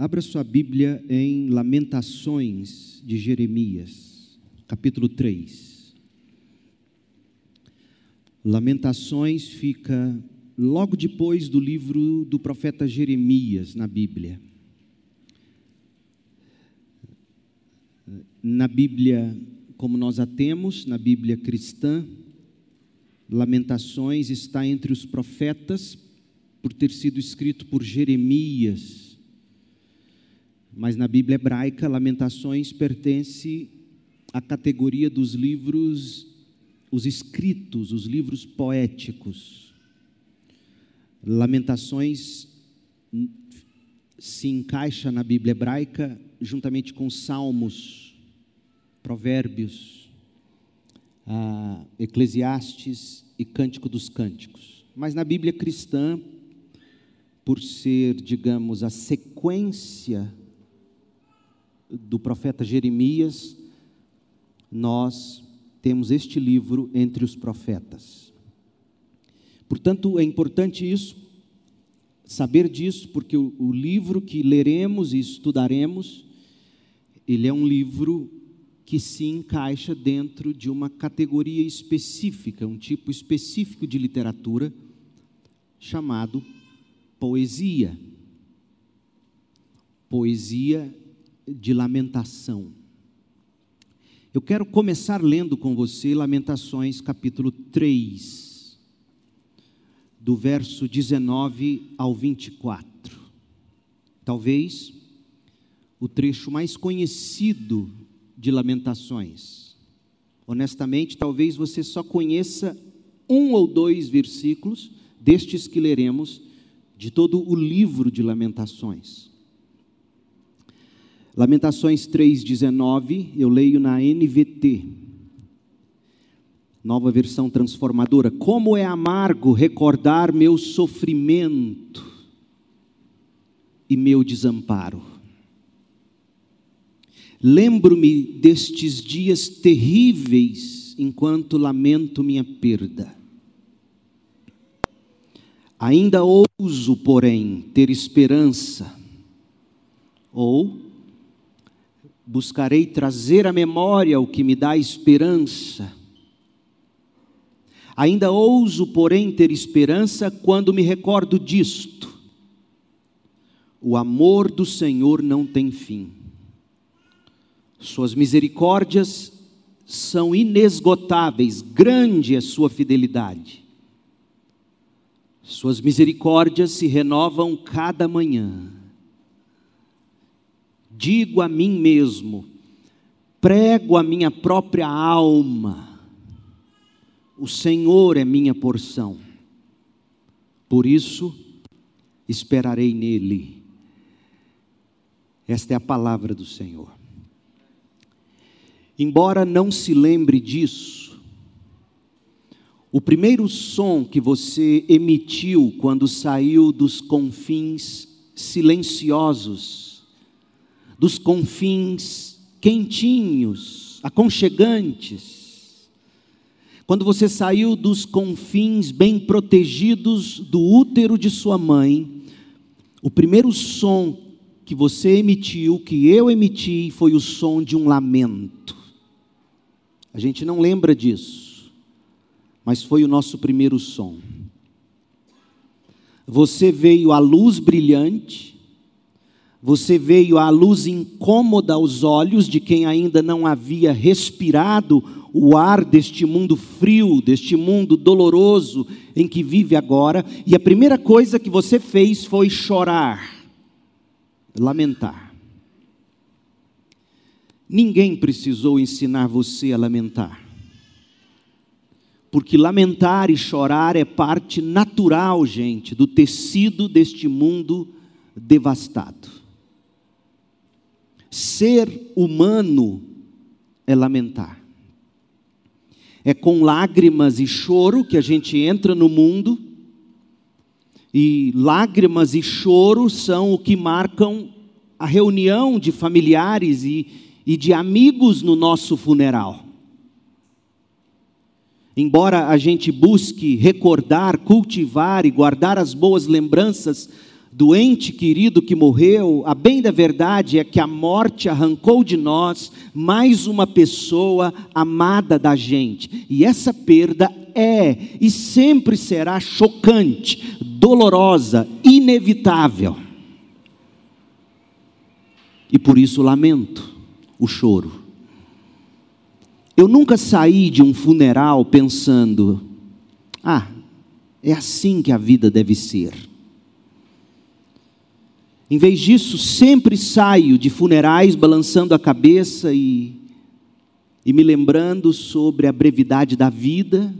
Abra sua Bíblia em Lamentações de Jeremias, capítulo 3. Lamentações fica logo depois do livro do profeta Jeremias na Bíblia. Na Bíblia, como nós a temos, na Bíblia cristã, Lamentações está entre os profetas por ter sido escrito por Jeremias mas na Bíblia hebraica, Lamentações pertence à categoria dos livros, os escritos, os livros poéticos. Lamentações se encaixa na Bíblia hebraica juntamente com Salmos, Provérbios, ah, Eclesiastes e Cântico dos Cânticos. Mas na Bíblia cristã, por ser, digamos, a sequência do profeta Jeremias, nós temos este livro entre os profetas. Portanto, é importante isso, saber disso, porque o, o livro que leremos e estudaremos, ele é um livro que se encaixa dentro de uma categoria específica, um tipo específico de literatura, chamado poesia. Poesia de lamentação. Eu quero começar lendo com você Lamentações capítulo 3, do verso 19 ao 24. Talvez o trecho mais conhecido de Lamentações. Honestamente, talvez você só conheça um ou dois versículos destes que leremos de todo o livro de Lamentações. Lamentações 3,19, eu leio na NVT, nova versão transformadora. Como é amargo recordar meu sofrimento e meu desamparo. Lembro-me destes dias terríveis enquanto lamento minha perda. Ainda ouso, porém, ter esperança, ou buscarei trazer à memória o que me dá esperança. Ainda ouso, porém, ter esperança quando me recordo disto: o amor do Senhor não tem fim, Suas misericórdias são inesgotáveis, grande é Sua fidelidade. Suas misericórdias se renovam cada manhã digo a mim mesmo, prego a minha própria alma, o Senhor é minha porção, por isso esperarei nele. Esta é a palavra do Senhor. Embora não se lembre disso, o primeiro som que você emitiu quando saiu dos confins silenciosos dos confins quentinhos, aconchegantes. Quando você saiu dos confins bem protegidos do útero de sua mãe, o primeiro som que você emitiu, que eu emiti, foi o som de um lamento. A gente não lembra disso, mas foi o nosso primeiro som. Você veio à luz brilhante, você veio à luz incômoda aos olhos de quem ainda não havia respirado o ar deste mundo frio, deste mundo doloroso em que vive agora, e a primeira coisa que você fez foi chorar, lamentar. Ninguém precisou ensinar você a lamentar. Porque lamentar e chorar é parte natural, gente, do tecido deste mundo devastado. Ser humano é lamentar. É com lágrimas e choro que a gente entra no mundo, e lágrimas e choro são o que marcam a reunião de familiares e, e de amigos no nosso funeral. Embora a gente busque recordar, cultivar e guardar as boas lembranças do ente querido que morreu, a bem da verdade é que a morte arrancou de nós mais uma pessoa amada da gente. E essa perda é e sempre será chocante, dolorosa, inevitável. E por isso lamento o choro. Eu nunca saí de um funeral pensando, ah, é assim que a vida deve ser. Em vez disso, sempre saio de funerais balançando a cabeça e, e me lembrando sobre a brevidade da vida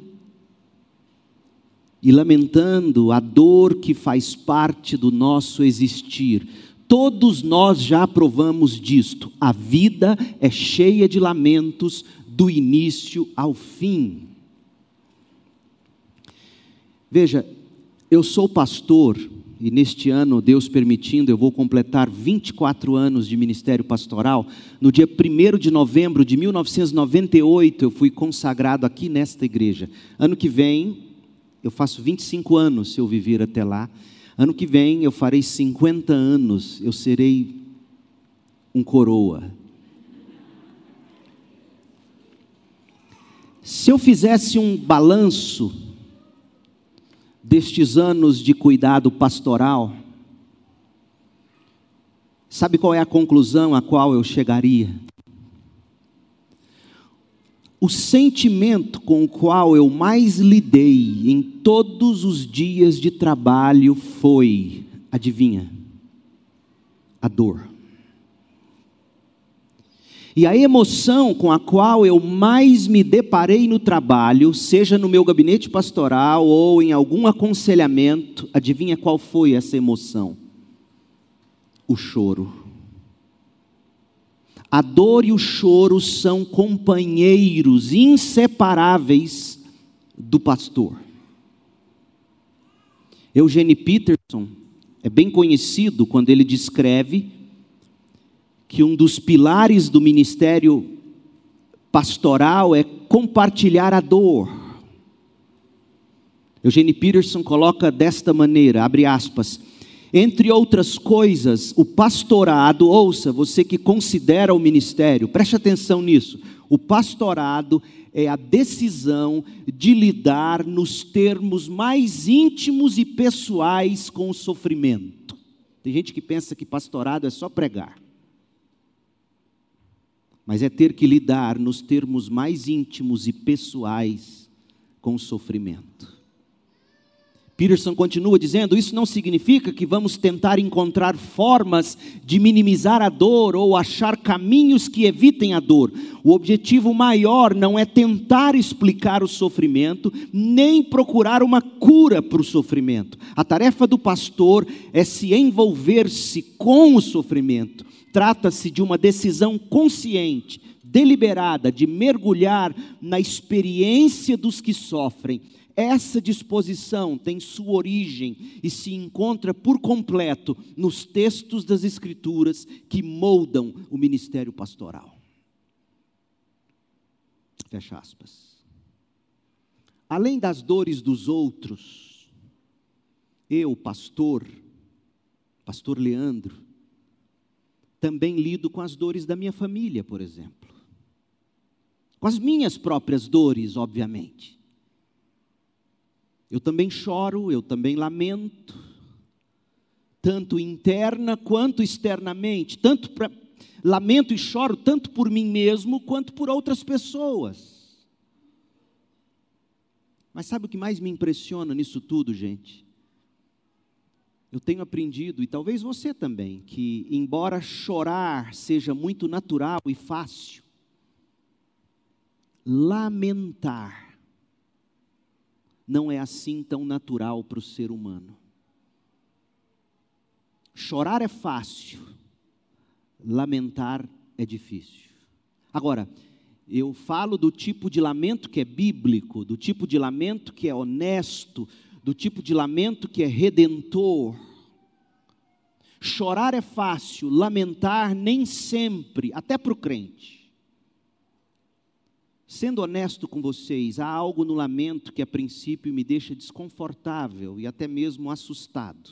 e lamentando a dor que faz parte do nosso existir. Todos nós já provamos disto. A vida é cheia de lamentos do início ao fim. Veja, eu sou pastor e neste ano, Deus permitindo, eu vou completar 24 anos de ministério pastoral. No dia 1 de novembro de 1998, eu fui consagrado aqui nesta igreja. Ano que vem, eu faço 25 anos se eu viver até lá. Ano que vem, eu farei 50 anos, eu serei um coroa. Se eu fizesse um balanço destes anos de cuidado pastoral, sabe qual é a conclusão a qual eu chegaria? O sentimento com o qual eu mais lidei em todos os dias de trabalho foi, adivinha? A dor. E a emoção com a qual eu mais me deparei no trabalho, seja no meu gabinete pastoral ou em algum aconselhamento, adivinha qual foi essa emoção? O choro. A dor e o choro são companheiros inseparáveis do pastor. Eugene Peterson é bem conhecido quando ele descreve que um dos pilares do ministério pastoral é compartilhar a dor. Eugene Peterson coloca desta maneira, abre aspas, entre outras coisas, o pastorado, ouça, você que considera o ministério, preste atenção nisso. O pastorado é a decisão de lidar nos termos mais íntimos e pessoais com o sofrimento. Tem gente que pensa que pastorado é só pregar mas é ter que lidar nos termos mais íntimos e pessoais com o sofrimento. Peterson continua dizendo: Isso não significa que vamos tentar encontrar formas de minimizar a dor ou achar caminhos que evitem a dor. O objetivo maior não é tentar explicar o sofrimento, nem procurar uma cura para o sofrimento. A tarefa do pastor é se envolver-se com o sofrimento, Trata-se de uma decisão consciente, deliberada, de mergulhar na experiência dos que sofrem. Essa disposição tem sua origem e se encontra por completo nos textos das Escrituras que moldam o ministério pastoral. Fecha aspas. Além das dores dos outros, eu, pastor, pastor Leandro, também lido com as dores da minha família, por exemplo. Com as minhas próprias dores, obviamente. Eu também choro, eu também lamento, tanto interna quanto externamente, tanto pra, lamento e choro tanto por mim mesmo quanto por outras pessoas. Mas sabe o que mais me impressiona nisso tudo, gente? Eu tenho aprendido, e talvez você também, que embora chorar seja muito natural e fácil, lamentar não é assim tão natural para o ser humano. Chorar é fácil, lamentar é difícil. Agora, eu falo do tipo de lamento que é bíblico, do tipo de lamento que é honesto, do tipo de lamento que é redentor. Chorar é fácil, lamentar nem sempre, até para o crente. Sendo honesto com vocês, há algo no lamento que a princípio me deixa desconfortável e até mesmo assustado.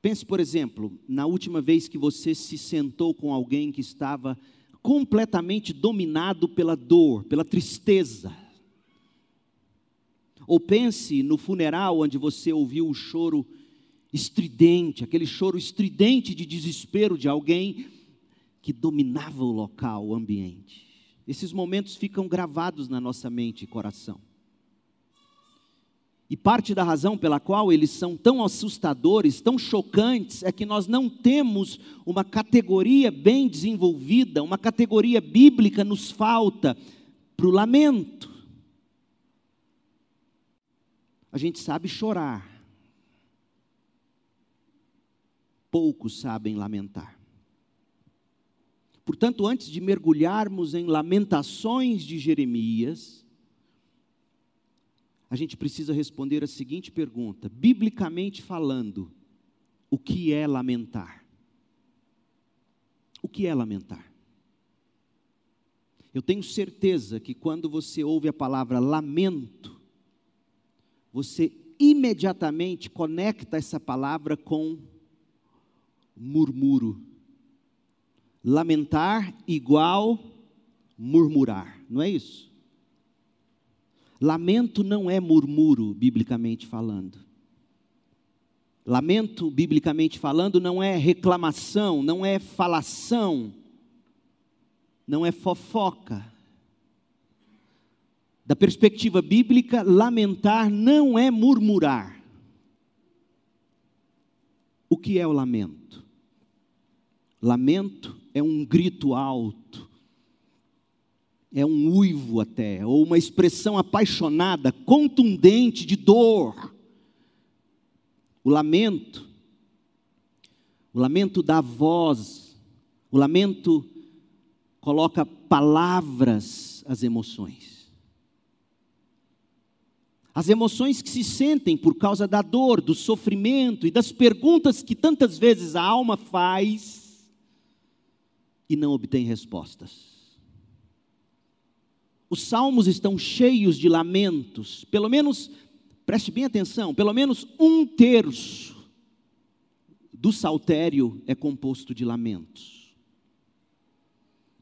Pense, por exemplo, na última vez que você se sentou com alguém que estava completamente dominado pela dor, pela tristeza. Ou pense no funeral onde você ouviu o choro estridente, aquele choro estridente de desespero de alguém que dominava o local, o ambiente. Esses momentos ficam gravados na nossa mente e coração. E parte da razão pela qual eles são tão assustadores, tão chocantes, é que nós não temos uma categoria bem desenvolvida, uma categoria bíblica nos falta para o lamento. A gente sabe chorar, poucos sabem lamentar. Portanto, antes de mergulharmos em lamentações de Jeremias, a gente precisa responder a seguinte pergunta: biblicamente falando, o que é lamentar? O que é lamentar? Eu tenho certeza que quando você ouve a palavra lamento, você imediatamente conecta essa palavra com murmúrio. Lamentar igual murmurar, não é isso? Lamento não é murmúrio, biblicamente falando. Lamento, biblicamente falando, não é reclamação, não é falação, não é fofoca. Da perspectiva bíblica, lamentar não é murmurar. O que é o lamento? Lamento é um grito alto, é um uivo até, ou uma expressão apaixonada, contundente de dor. O lamento, o lamento dá voz, o lamento coloca palavras às emoções. As emoções que se sentem por causa da dor, do sofrimento e das perguntas que tantas vezes a alma faz e não obtém respostas. Os salmos estão cheios de lamentos, pelo menos, preste bem atenção, pelo menos um terço do saltério é composto de lamentos.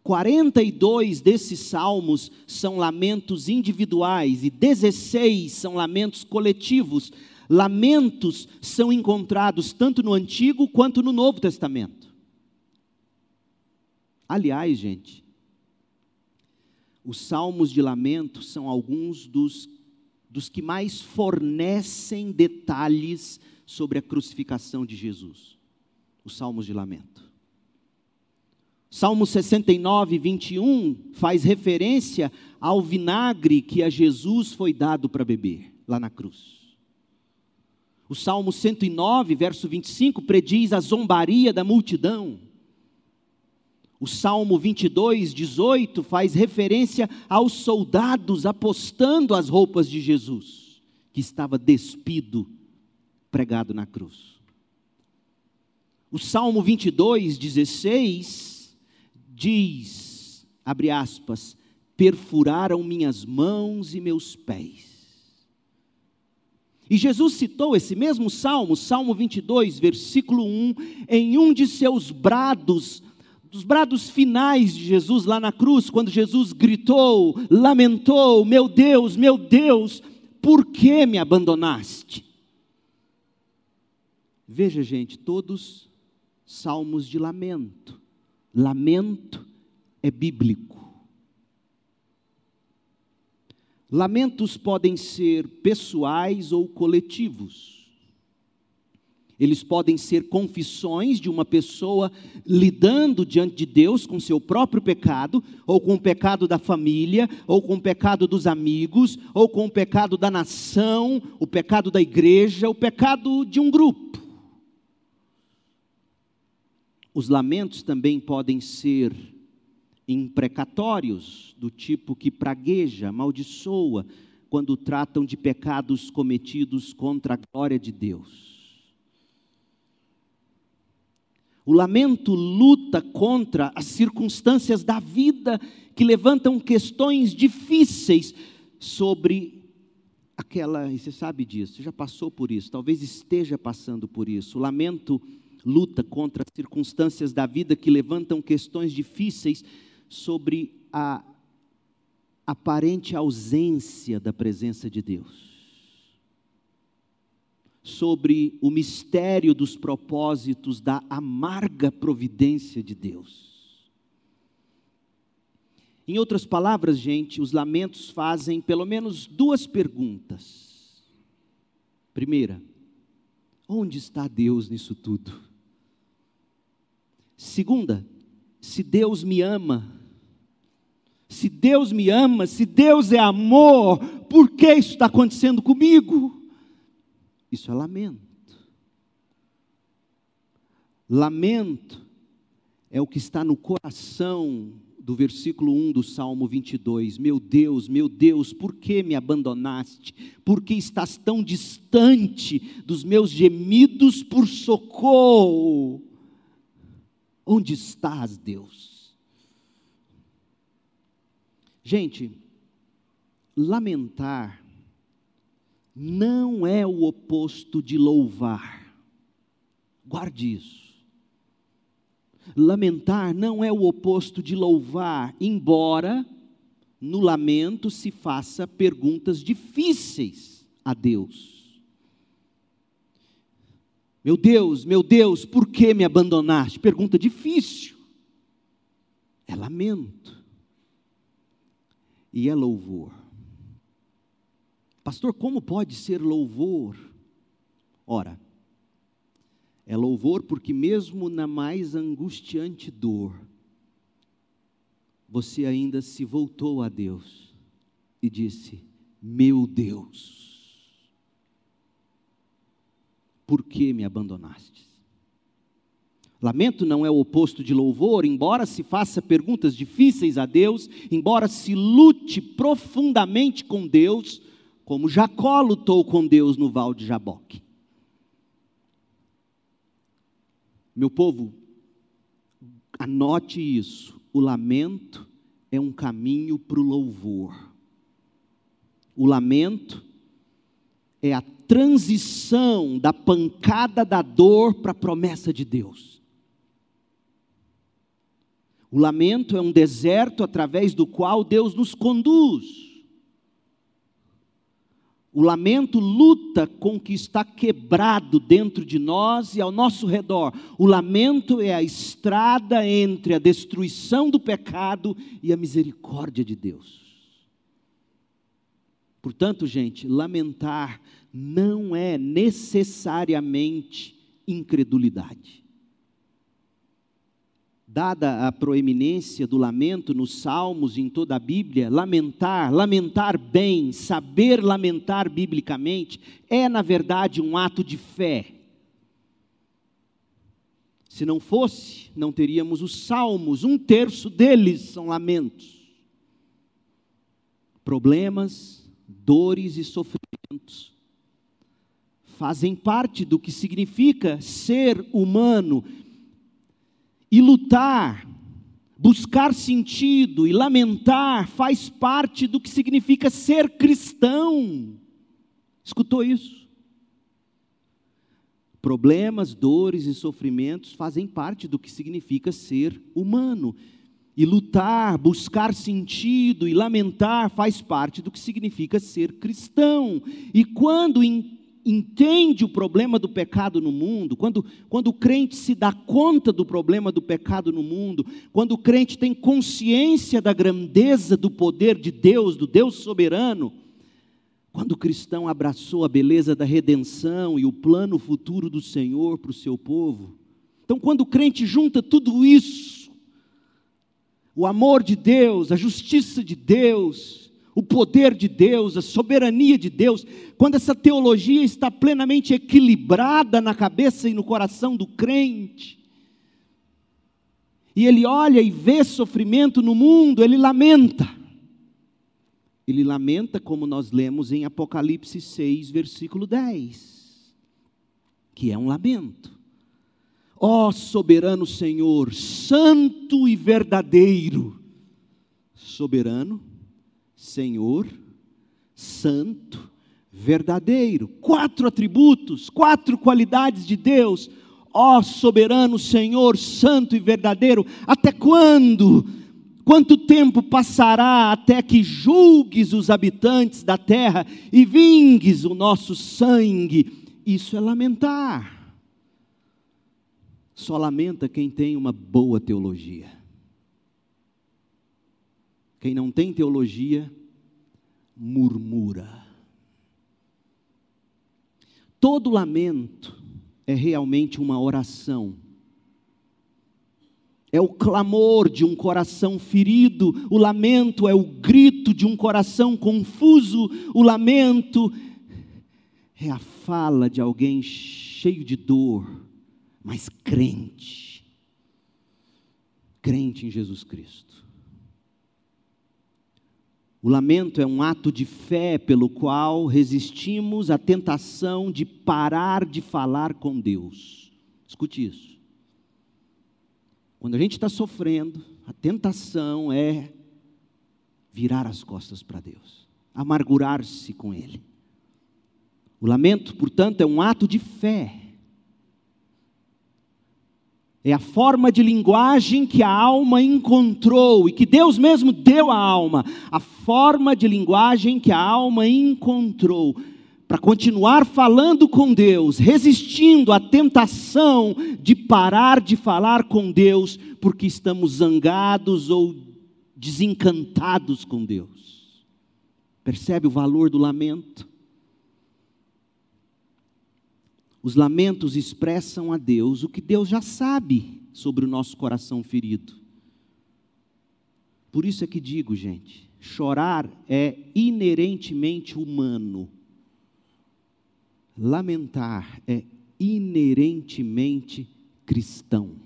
42 desses salmos são lamentos individuais e 16 são lamentos coletivos. Lamentos são encontrados tanto no Antigo quanto no Novo Testamento. Aliás, gente, os salmos de lamento são alguns dos, dos que mais fornecem detalhes sobre a crucificação de Jesus. Os salmos de lamento. Salmo 69, 21 faz referência ao vinagre que a Jesus foi dado para beber, lá na cruz. O Salmo 109, verso 25, prediz a zombaria da multidão. O Salmo 22, 18 faz referência aos soldados apostando as roupas de Jesus, que estava despido, pregado na cruz. O Salmo 22, 16 diz, abre aspas, perfuraram minhas mãos e meus pés. E Jesus citou esse mesmo salmo, Salmo 22, versículo 1, em um de seus brados dos brados finais de Jesus lá na cruz, quando Jesus gritou, lamentou: Meu Deus, meu Deus, por que me abandonaste? Veja, gente, todos salmos de lamento. Lamento é bíblico. Lamentos podem ser pessoais ou coletivos. Eles podem ser confissões de uma pessoa lidando diante de Deus com seu próprio pecado, ou com o pecado da família, ou com o pecado dos amigos, ou com o pecado da nação, o pecado da igreja, o pecado de um grupo. Os lamentos também podem ser imprecatórios, do tipo que pragueja, amaldiçoa, quando tratam de pecados cometidos contra a glória de Deus. O lamento luta contra as circunstâncias da vida que levantam questões difíceis sobre aquela, e você sabe disso, você já passou por isso, talvez esteja passando por isso. O lamento luta contra as circunstâncias da vida que levantam questões difíceis sobre a aparente ausência da presença de Deus. Sobre o mistério dos propósitos da amarga providência de Deus. Em outras palavras, gente, os lamentos fazem pelo menos duas perguntas. Primeira, onde está Deus nisso tudo? Segunda, se Deus me ama, se Deus me ama, se Deus é amor, por que isso está acontecendo comigo? Isso é lamento. Lamento é o que está no coração do versículo 1 do Salmo 22. Meu Deus, meu Deus, por que me abandonaste? Por que estás tão distante dos meus gemidos por socorro? Onde estás, Deus? Gente, lamentar não é o oposto de louvar. Guarde isso. Lamentar não é o oposto de louvar, embora no lamento se faça perguntas difíceis a Deus. Meu Deus, meu Deus, por que me abandonaste? Pergunta difícil. É lamento. E é louvor. Pastor, como pode ser louvor? Ora, é louvor porque, mesmo na mais angustiante dor, você ainda se voltou a Deus e disse: Meu Deus, por que me abandonaste? Lamento não é o oposto de louvor, embora se faça perguntas difíceis a Deus, embora se lute profundamente com Deus, como Jacó lutou com Deus no val de Jaboque. Meu povo, anote isso: o lamento é um caminho para o louvor. O lamento é a transição da pancada da dor para a promessa de Deus. O lamento é um deserto através do qual Deus nos conduz. O lamento luta com o que está quebrado dentro de nós e ao nosso redor. O lamento é a estrada entre a destruição do pecado e a misericórdia de Deus. Portanto, gente, lamentar não é necessariamente incredulidade dada a proeminência do lamento nos salmos e em toda a Bíblia, lamentar, lamentar bem, saber lamentar biblicamente, é na verdade um ato de fé. Se não fosse, não teríamos os salmos, um terço deles são lamentos. Problemas, dores e sofrimentos fazem parte do que significa ser humano e lutar, buscar sentido e lamentar faz parte do que significa ser cristão. Escutou isso? Problemas, dores e sofrimentos fazem parte do que significa ser humano. E lutar, buscar sentido e lamentar faz parte do que significa ser cristão. E quando entende o problema do pecado no mundo, quando, quando o crente se dá conta do problema do pecado no mundo, quando o crente tem consciência da grandeza do poder de Deus, do Deus soberano, quando o cristão abraçou a beleza da redenção e o plano futuro do Senhor para o seu povo. Então, quando o crente junta tudo isso, o amor de Deus, a justiça de Deus, o poder de Deus, a soberania de Deus, quando essa teologia está plenamente equilibrada na cabeça e no coração do crente, e ele olha e vê sofrimento no mundo, ele lamenta. Ele lamenta, como nós lemos em Apocalipse 6, versículo 10, que é um lamento. Ó oh, soberano Senhor, santo e verdadeiro, soberano, Senhor, Santo, verdadeiro. Quatro atributos, quatro qualidades de Deus. Ó soberano Senhor, santo e verdadeiro, até quando? Quanto tempo passará até que julgues os habitantes da terra e vingues o nosso sangue? Isso é lamentar. Só lamenta quem tem uma boa teologia. Quem não tem teologia, murmura. Todo lamento é realmente uma oração. É o clamor de um coração ferido, o lamento é o grito de um coração confuso, o lamento é a fala de alguém cheio de dor, mas crente. Crente em Jesus Cristo. O lamento é um ato de fé pelo qual resistimos à tentação de parar de falar com Deus. Escute isso. Quando a gente está sofrendo, a tentação é virar as costas para Deus, amargurar-se com Ele. O lamento, portanto, é um ato de fé é a forma de linguagem que a alma encontrou e que Deus mesmo deu à alma. A forma de linguagem que a alma encontrou para continuar falando com Deus, resistindo à tentação de parar de falar com Deus porque estamos zangados ou desencantados com Deus. Percebe o valor do lamento? Os lamentos expressam a Deus o que Deus já sabe sobre o nosso coração ferido. Por isso é que digo, gente, chorar é inerentemente humano. Lamentar é inerentemente cristão.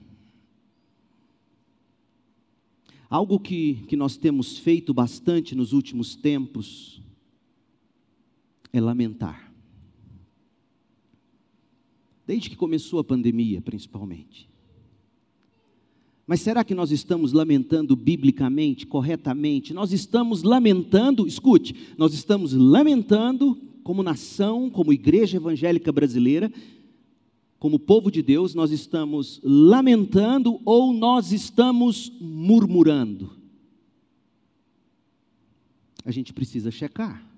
Algo que, que nós temos feito bastante nos últimos tempos é lamentar desde que começou a pandemia, principalmente. Mas será que nós estamos lamentando biblicamente, corretamente? Nós estamos lamentando, escute, nós estamos lamentando como nação, como igreja evangélica brasileira, como povo de Deus, nós estamos lamentando ou nós estamos murmurando? A gente precisa checar.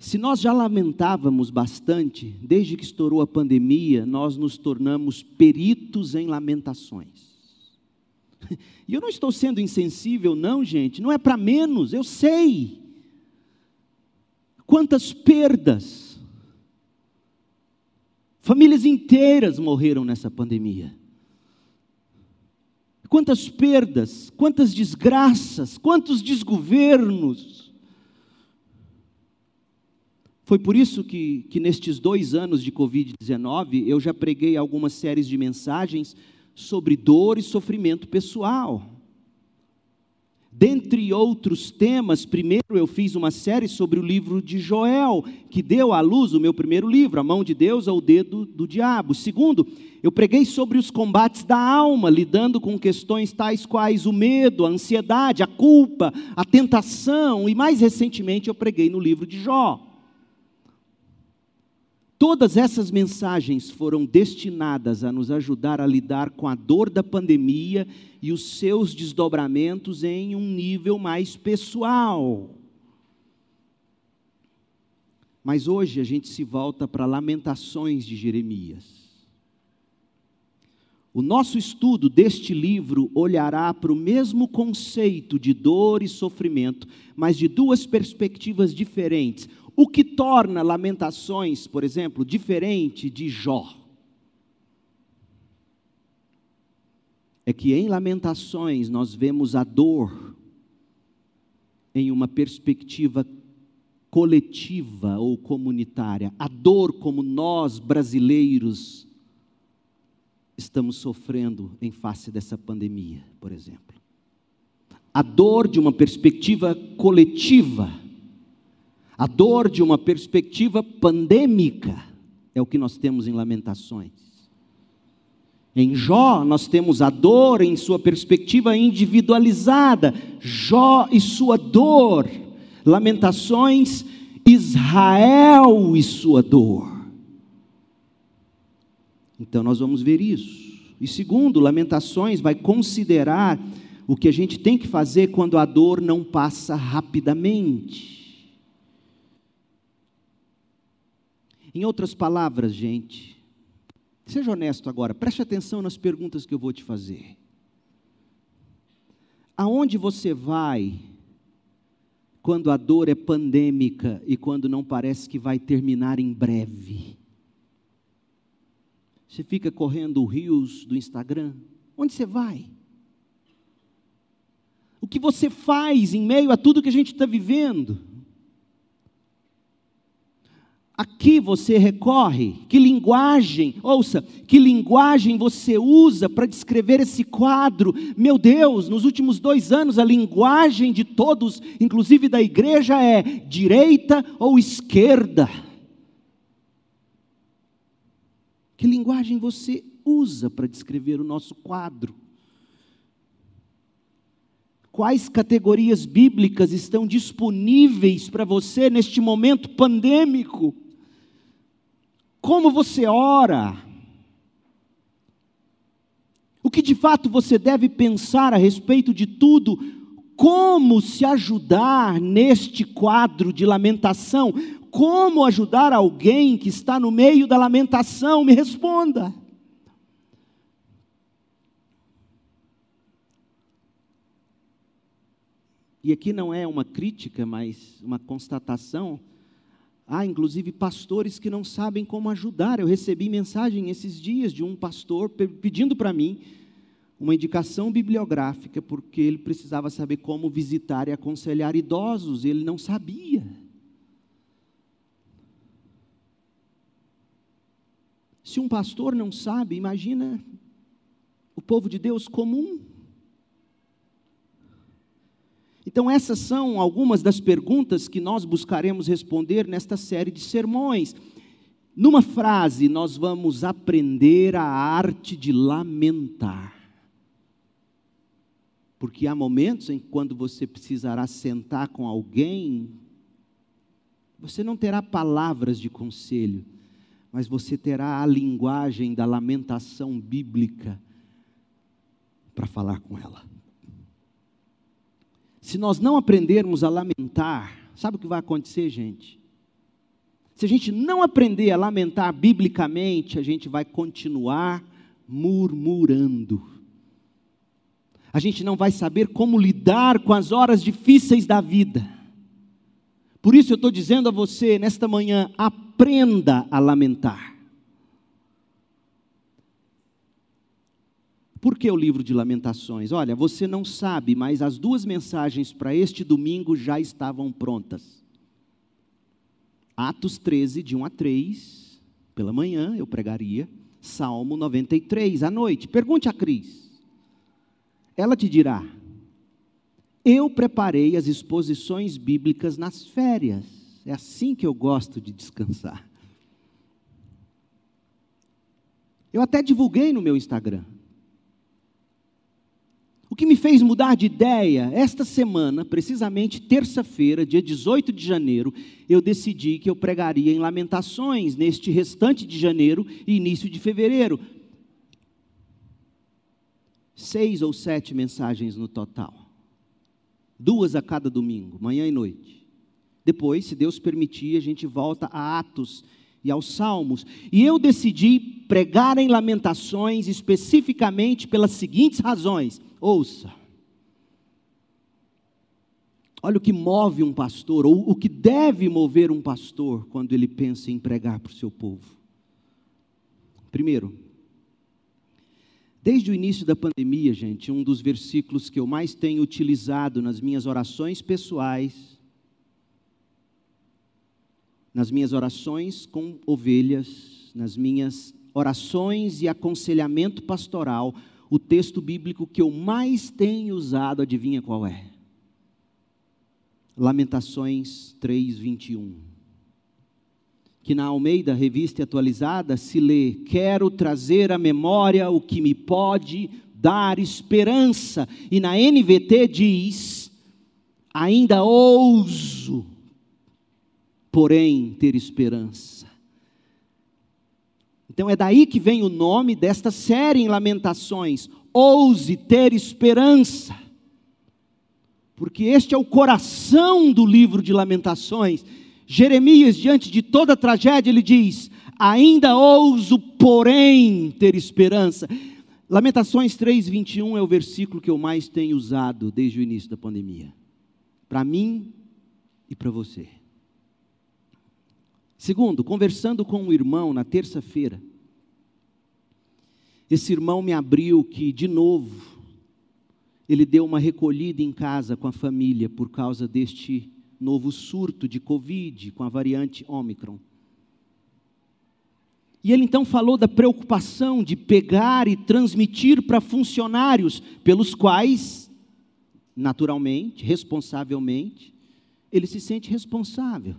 Se nós já lamentávamos bastante, desde que estourou a pandemia, nós nos tornamos peritos em lamentações. E eu não estou sendo insensível, não, gente, não é para menos, eu sei. Quantas perdas. Famílias inteiras morreram nessa pandemia. Quantas perdas, quantas desgraças, quantos desgovernos foi por isso que, que nestes dois anos de Covid-19 eu já preguei algumas séries de mensagens sobre dor e sofrimento pessoal. Dentre outros temas, primeiro eu fiz uma série sobre o livro de Joel, que deu à luz o meu primeiro livro, A Mão de Deus ao Dedo do Diabo. Segundo, eu preguei sobre os combates da alma, lidando com questões tais quais o medo, a ansiedade, a culpa, a tentação, e mais recentemente eu preguei no livro de Jó. Todas essas mensagens foram destinadas a nos ajudar a lidar com a dor da pandemia e os seus desdobramentos em um nível mais pessoal. Mas hoje a gente se volta para Lamentações de Jeremias. O nosso estudo deste livro olhará para o mesmo conceito de dor e sofrimento, mas de duas perspectivas diferentes o que torna Lamentações, por exemplo, diferente de Jó? É que em Lamentações nós vemos a dor em uma perspectiva coletiva ou comunitária. A dor como nós brasileiros estamos sofrendo em face dessa pandemia, por exemplo. A dor de uma perspectiva coletiva a dor de uma perspectiva pandêmica é o que nós temos em Lamentações. Em Jó, nós temos a dor em sua perspectiva individualizada, Jó e sua dor. Lamentações Israel e sua dor. Então nós vamos ver isso. E segundo, Lamentações vai considerar o que a gente tem que fazer quando a dor não passa rapidamente. Em outras palavras, gente, seja honesto agora, preste atenção nas perguntas que eu vou te fazer. Aonde você vai quando a dor é pandêmica e quando não parece que vai terminar em breve? Você fica correndo rios do Instagram? Onde você vai? O que você faz em meio a tudo que a gente está vivendo? Aqui você recorre, que linguagem, ouça, que linguagem você usa para descrever esse quadro? Meu Deus, nos últimos dois anos a linguagem de todos, inclusive da igreja, é direita ou esquerda. Que linguagem você usa para descrever o nosso quadro? Quais categorias bíblicas estão disponíveis para você neste momento pandêmico? Como você ora? O que de fato você deve pensar a respeito de tudo? Como se ajudar neste quadro de lamentação? como ajudar alguém que está no meio da lamentação? Me responda. E aqui não é uma crítica, mas uma constatação. Há inclusive pastores que não sabem como ajudar. Eu recebi mensagem esses dias de um pastor pedindo para mim uma indicação bibliográfica, porque ele precisava saber como visitar e aconselhar idosos, e ele não sabia. Se um pastor não sabe, imagina o povo de Deus comum. Então, essas são algumas das perguntas que nós buscaremos responder nesta série de sermões. Numa frase, nós vamos aprender a arte de lamentar. Porque há momentos em que, quando você precisará sentar com alguém, você não terá palavras de conselho mas você terá a linguagem da lamentação bíblica para falar com ela. Se nós não aprendermos a lamentar, sabe o que vai acontecer, gente? Se a gente não aprender a lamentar biblicamente, a gente vai continuar murmurando. A gente não vai saber como lidar com as horas difíceis da vida. Por isso eu estou dizendo a você nesta manhã: aprenda a lamentar. Por que o livro de Lamentações? Olha, você não sabe, mas as duas mensagens para este domingo já estavam prontas. Atos 13, de 1 a 3, pela manhã eu pregaria. Salmo 93, à noite. Pergunte a Cris. Ela te dirá: Eu preparei as exposições bíblicas nas férias. É assim que eu gosto de descansar. Eu até divulguei no meu Instagram. Que me fez mudar de ideia, esta semana, precisamente terça-feira, dia 18 de janeiro, eu decidi que eu pregaria em Lamentações neste restante de janeiro e início de fevereiro. Seis ou sete mensagens no total. Duas a cada domingo, manhã e noite. Depois, se Deus permitir, a gente volta a Atos e aos Salmos. E eu decidi pregar em Lamentações especificamente pelas seguintes razões. Ouça. Olha o que move um pastor, ou o que deve mover um pastor quando ele pensa em pregar para o seu povo. Primeiro, desde o início da pandemia, gente, um dos versículos que eu mais tenho utilizado nas minhas orações pessoais nas minhas orações com ovelhas, nas minhas orações e aconselhamento pastoral, o texto bíblico que eu mais tenho usado, adivinha qual é? Lamentações 3, 21. Que na Almeida, revista atualizada, se lê: Quero trazer à memória o que me pode dar esperança. E na NVT diz: Ainda ouso porém ter esperança. Então é daí que vem o nome desta série em Lamentações: Ouse ter esperança. Porque este é o coração do livro de Lamentações. Jeremias, diante de toda a tragédia, ele diz: Ainda ouso, porém, ter esperança. Lamentações 3:21 é o versículo que eu mais tenho usado desde o início da pandemia. Para mim e para você. Segundo, conversando com um irmão na terça-feira, esse irmão me abriu que, de novo, ele deu uma recolhida em casa com a família por causa deste novo surto de Covid com a variante Omicron. E ele então falou da preocupação de pegar e transmitir para funcionários, pelos quais, naturalmente, responsavelmente, ele se sente responsável.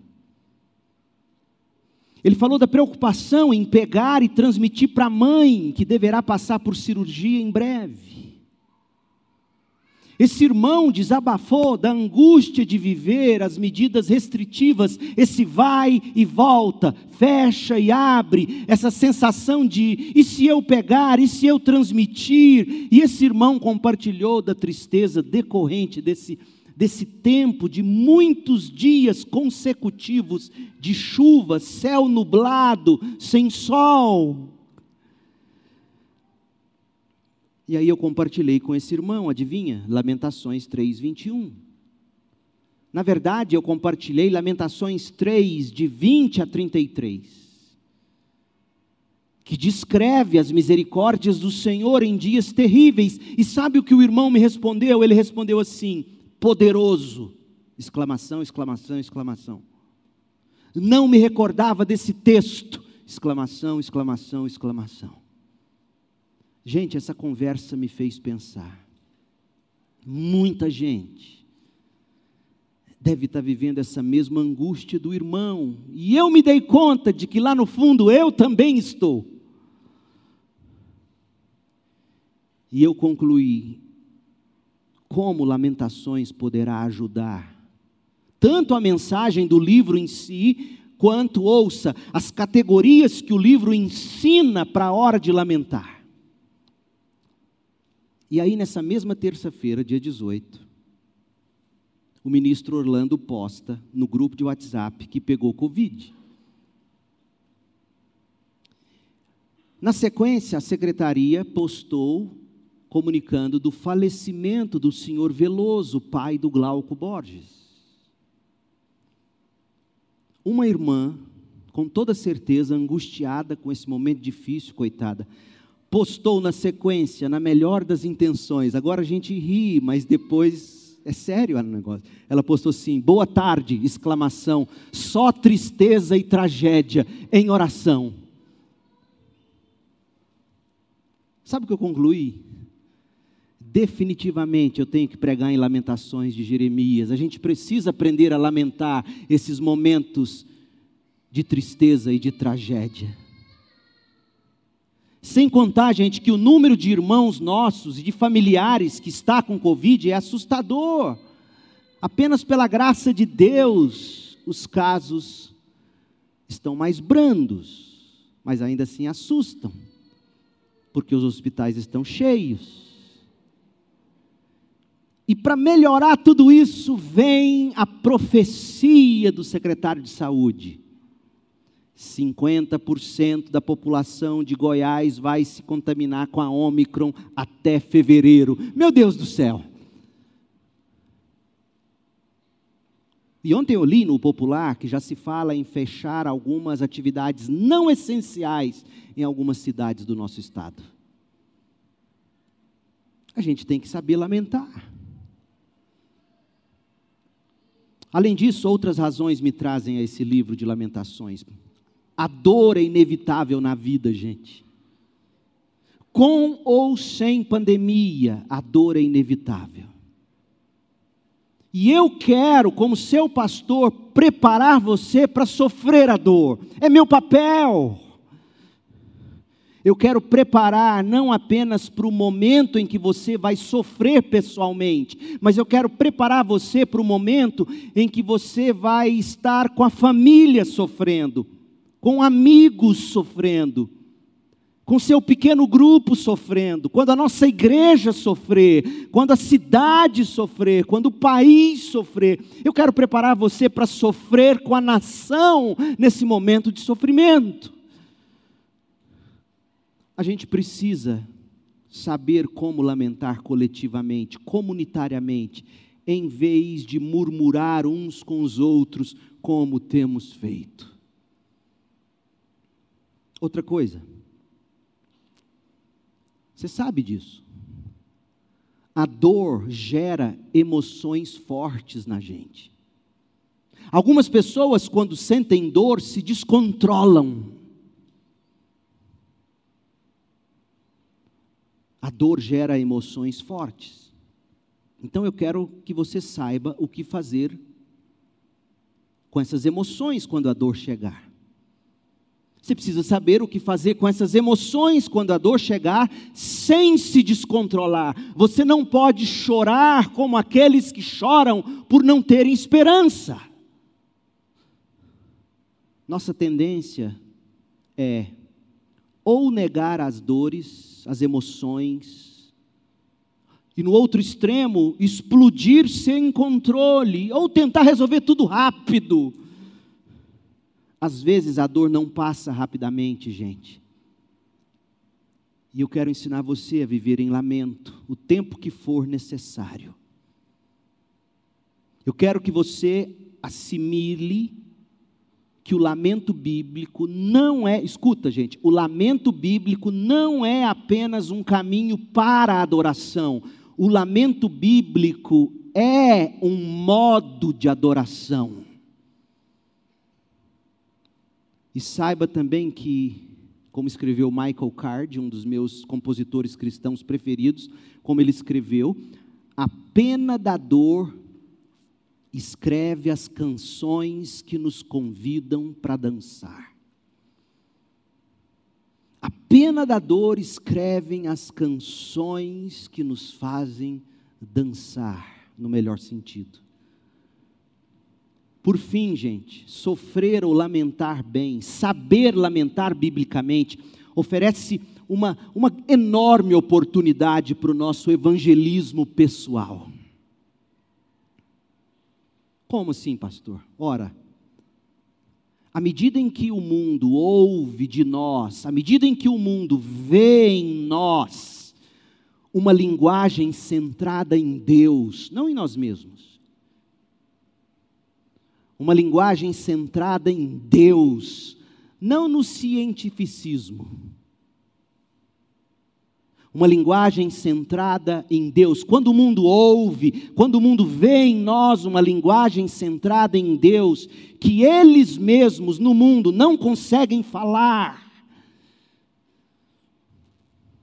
Ele falou da preocupação em pegar e transmitir para a mãe, que deverá passar por cirurgia em breve. Esse irmão desabafou da angústia de viver as medidas restritivas, esse vai e volta, fecha e abre, essa sensação de e se eu pegar, e se eu transmitir? E esse irmão compartilhou da tristeza decorrente desse, desse tempo de muitos dias consecutivos de chuva, céu nublado, sem sol. E aí eu compartilhei com esse irmão, adivinha? Lamentações 3:21. Na verdade, eu compartilhei Lamentações 3 de 20 a 33, que descreve as misericórdias do Senhor em dias terríveis. E sabe o que o irmão me respondeu? Ele respondeu assim: poderoso! Exclamação, exclamação, exclamação. Não me recordava desse texto. Exclamação, exclamação, exclamação. Gente, essa conversa me fez pensar. Muita gente deve estar vivendo essa mesma angústia do irmão, e eu me dei conta de que lá no fundo eu também estou. E eu concluí: como Lamentações poderá ajudar? Tanto a mensagem do livro em si, quanto, ouça, as categorias que o livro ensina para a hora de lamentar. E aí, nessa mesma terça-feira, dia 18, o ministro Orlando posta no grupo de WhatsApp que pegou Covid. Na sequência, a secretaria postou comunicando do falecimento do senhor Veloso, pai do Glauco Borges. Uma irmã, com toda certeza, angustiada com esse momento difícil, coitada, postou na sequência, na melhor das intenções. Agora a gente ri, mas depois é sério o negócio. Ela postou assim: "Boa tarde!" exclamação. Só tristeza e tragédia em oração. Sabe o que eu concluí? Definitivamente eu tenho que pregar em Lamentações de Jeremias. A gente precisa aprender a lamentar esses momentos de tristeza e de tragédia. Sem contar, gente, que o número de irmãos nossos e de familiares que está com Covid é assustador. Apenas pela graça de Deus, os casos estão mais brandos, mas ainda assim assustam, porque os hospitais estão cheios. E para melhorar tudo isso, vem a profecia do secretário de saúde 50% da população de Goiás vai se contaminar com a Omicron até fevereiro. Meu Deus do céu! E ontem eu li no Popular que já se fala em fechar algumas atividades não essenciais em algumas cidades do nosso estado. A gente tem que saber lamentar. Além disso, outras razões me trazem a esse livro de lamentações. A dor é inevitável na vida, gente. Com ou sem pandemia, a dor é inevitável. E eu quero, como seu pastor, preparar você para sofrer a dor. É meu papel. Eu quero preparar não apenas para o momento em que você vai sofrer pessoalmente, mas eu quero preparar você para o momento em que você vai estar com a família sofrendo, com amigos sofrendo, com seu pequeno grupo sofrendo, quando a nossa igreja sofrer, quando a cidade sofrer, quando o país sofrer. Eu quero preparar você para sofrer com a nação nesse momento de sofrimento a gente precisa saber como lamentar coletivamente, comunitariamente, em vez de murmurar uns com os outros, como temos feito. Outra coisa, você sabe disso. A dor gera emoções fortes na gente. Algumas pessoas, quando sentem dor, se descontrolam A dor gera emoções fortes. Então eu quero que você saiba o que fazer com essas emoções quando a dor chegar. Você precisa saber o que fazer com essas emoções quando a dor chegar, sem se descontrolar. Você não pode chorar como aqueles que choram por não terem esperança. Nossa tendência é ou negar as dores, as emoções, e no outro extremo, explodir sem controle, ou tentar resolver tudo rápido. Às vezes a dor não passa rapidamente, gente. E eu quero ensinar você a viver em lamento, o tempo que for necessário. Eu quero que você assimile que o lamento bíblico não é, escuta gente, o lamento bíblico não é apenas um caminho para a adoração. O lamento bíblico é um modo de adoração. E saiba também que, como escreveu Michael Card, um dos meus compositores cristãos preferidos, como ele escreveu, a pena da dor escreve as canções que nos convidam para dançar. A pena da dor escrevem as canções que nos fazem dançar, no melhor sentido. Por fim, gente, sofrer ou lamentar bem, saber lamentar biblicamente, oferece uma, uma enorme oportunidade para o nosso evangelismo pessoal. Como assim, pastor? Ora, à medida em que o mundo ouve de nós, à medida em que o mundo vê em nós uma linguagem centrada em Deus, não em nós mesmos, uma linguagem centrada em Deus, não no cientificismo, uma linguagem centrada em Deus. Quando o mundo ouve, quando o mundo vê em nós uma linguagem centrada em Deus, que eles mesmos no mundo não conseguem falar,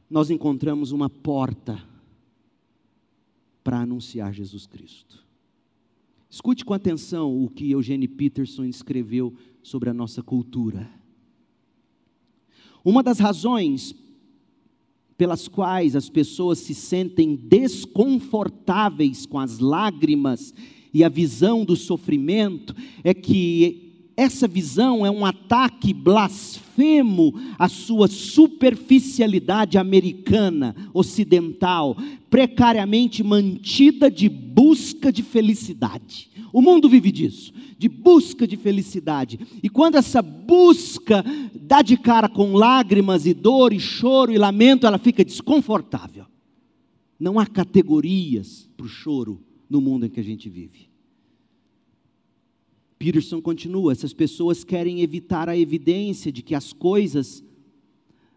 nós encontramos uma porta para anunciar Jesus Cristo. Escute com atenção o que Eugene Peterson escreveu sobre a nossa cultura. Uma das razões pelas quais as pessoas se sentem desconfortáveis com as lágrimas e a visão do sofrimento, é que essa visão é um ataque blasfemo à sua superficialidade americana, ocidental, precariamente mantida de busca de felicidade. O mundo vive disso, de busca de felicidade. E quando essa busca dá de cara com lágrimas e dor e choro e lamento, ela fica desconfortável. Não há categorias para o choro no mundo em que a gente vive. Peterson continua: essas pessoas querem evitar a evidência de que as coisas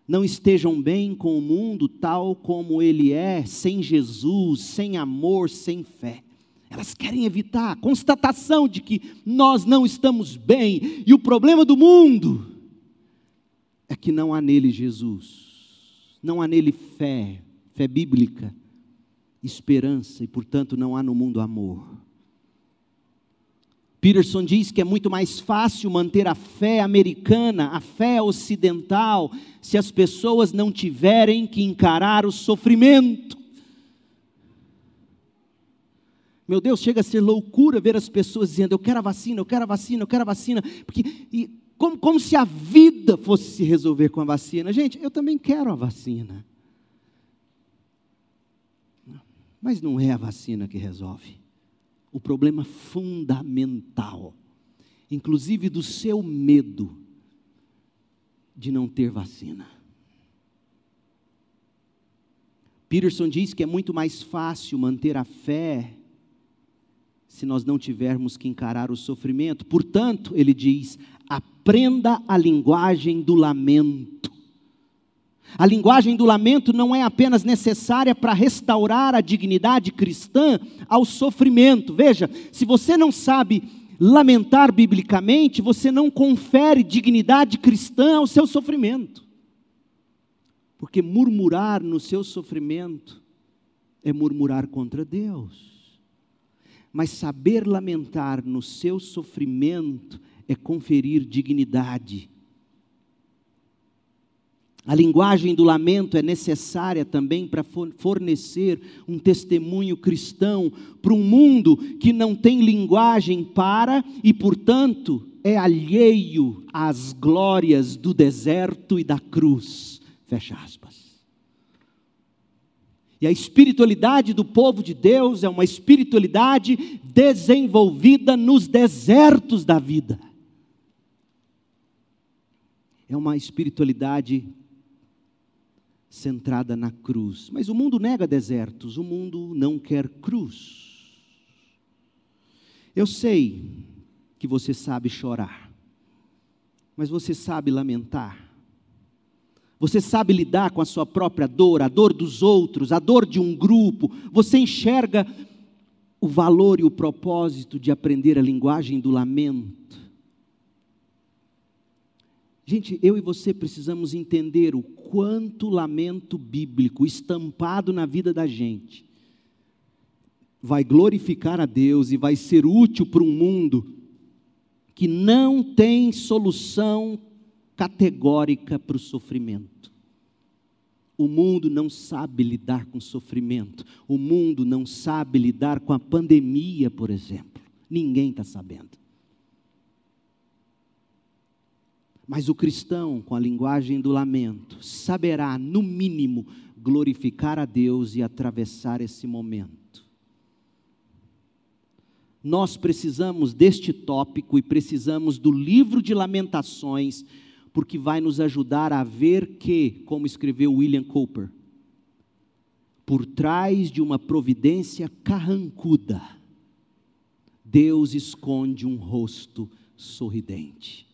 não estejam bem com o mundo tal como ele é, sem Jesus, sem amor, sem fé. Elas querem evitar a constatação de que nós não estamos bem e o problema do mundo é que não há nele Jesus, não há nele fé, fé bíblica, esperança e, portanto, não há no mundo amor. Peterson diz que é muito mais fácil manter a fé americana, a fé ocidental, se as pessoas não tiverem que encarar o sofrimento. Meu Deus, chega a ser loucura ver as pessoas dizendo: Eu quero a vacina, eu quero a vacina, eu quero a vacina, porque, e, como, como se a vida fosse se resolver com a vacina. Gente, eu também quero a vacina. Mas não é a vacina que resolve o problema fundamental, inclusive do seu medo de não ter vacina. Peterson diz que é muito mais fácil manter a fé se nós não tivermos que encarar o sofrimento. Portanto, ele diz: aprenda a linguagem do lamento. A linguagem do lamento não é apenas necessária para restaurar a dignidade cristã ao sofrimento. Veja, se você não sabe lamentar biblicamente, você não confere dignidade cristã ao seu sofrimento. Porque murmurar no seu sofrimento é murmurar contra Deus. Mas saber lamentar no seu sofrimento é conferir dignidade a linguagem do lamento é necessária também para fornecer um testemunho cristão para um mundo que não tem linguagem para e, portanto, é alheio às glórias do deserto e da cruz. Fecha aspas. E a espiritualidade do povo de Deus é uma espiritualidade desenvolvida nos desertos da vida. É uma espiritualidade centrada na cruz. Mas o mundo nega desertos, o mundo não quer cruz. Eu sei que você sabe chorar, mas você sabe lamentar. Você sabe lidar com a sua própria dor, a dor dos outros, a dor de um grupo. Você enxerga o valor e o propósito de aprender a linguagem do lamento. Gente, eu e você precisamos entender o quanto lamento bíblico estampado na vida da gente vai glorificar a Deus e vai ser útil para um mundo que não tem solução categórica para o sofrimento. O mundo não sabe lidar com sofrimento. O mundo não sabe lidar com a pandemia, por exemplo. Ninguém está sabendo. Mas o cristão, com a linguagem do lamento, saberá, no mínimo, glorificar a Deus e atravessar esse momento. Nós precisamos deste tópico e precisamos do livro de Lamentações, porque vai nos ajudar a ver que, como escreveu William Cooper, por trás de uma providência carrancuda, Deus esconde um rosto sorridente.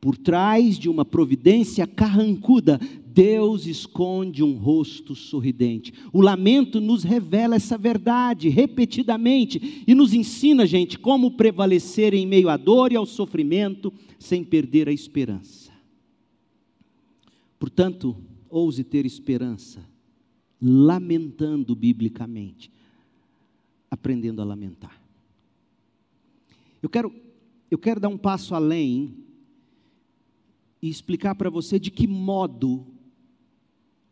Por trás de uma providência carrancuda, Deus esconde um rosto sorridente. O lamento nos revela essa verdade repetidamente e nos ensina, gente, como prevalecer em meio à dor e ao sofrimento sem perder a esperança. Portanto, ouse ter esperança, lamentando biblicamente, aprendendo a lamentar. Eu quero, eu quero dar um passo além e explicar para você de que modo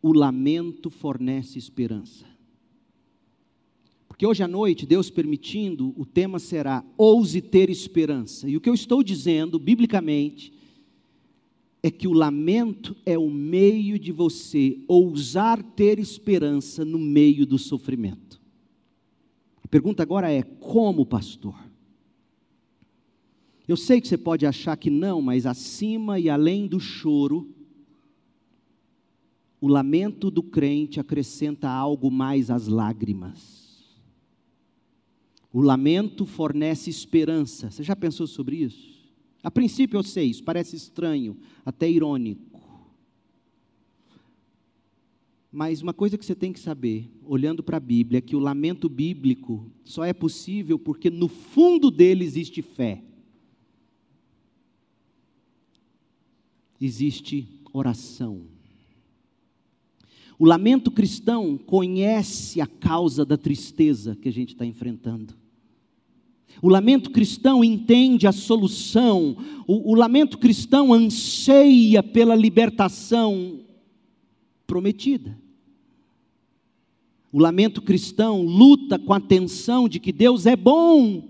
o lamento fornece esperança. Porque hoje à noite, Deus permitindo, o tema será ouse ter esperança. E o que eu estou dizendo, biblicamente, é que o lamento é o meio de você ousar ter esperança no meio do sofrimento. A pergunta agora é: como, pastor? Eu sei que você pode achar que não, mas acima e além do choro, o lamento do crente acrescenta algo mais às lágrimas. O lamento fornece esperança. Você já pensou sobre isso? A princípio eu sei, isso parece estranho, até irônico. Mas uma coisa que você tem que saber, olhando para a Bíblia, é que o lamento bíblico só é possível porque no fundo dele existe fé. existe oração. O lamento cristão conhece a causa da tristeza que a gente está enfrentando. O lamento cristão entende a solução, o, o lamento cristão anseia pela libertação prometida. O lamento cristão luta com a tensão de que Deus é bom,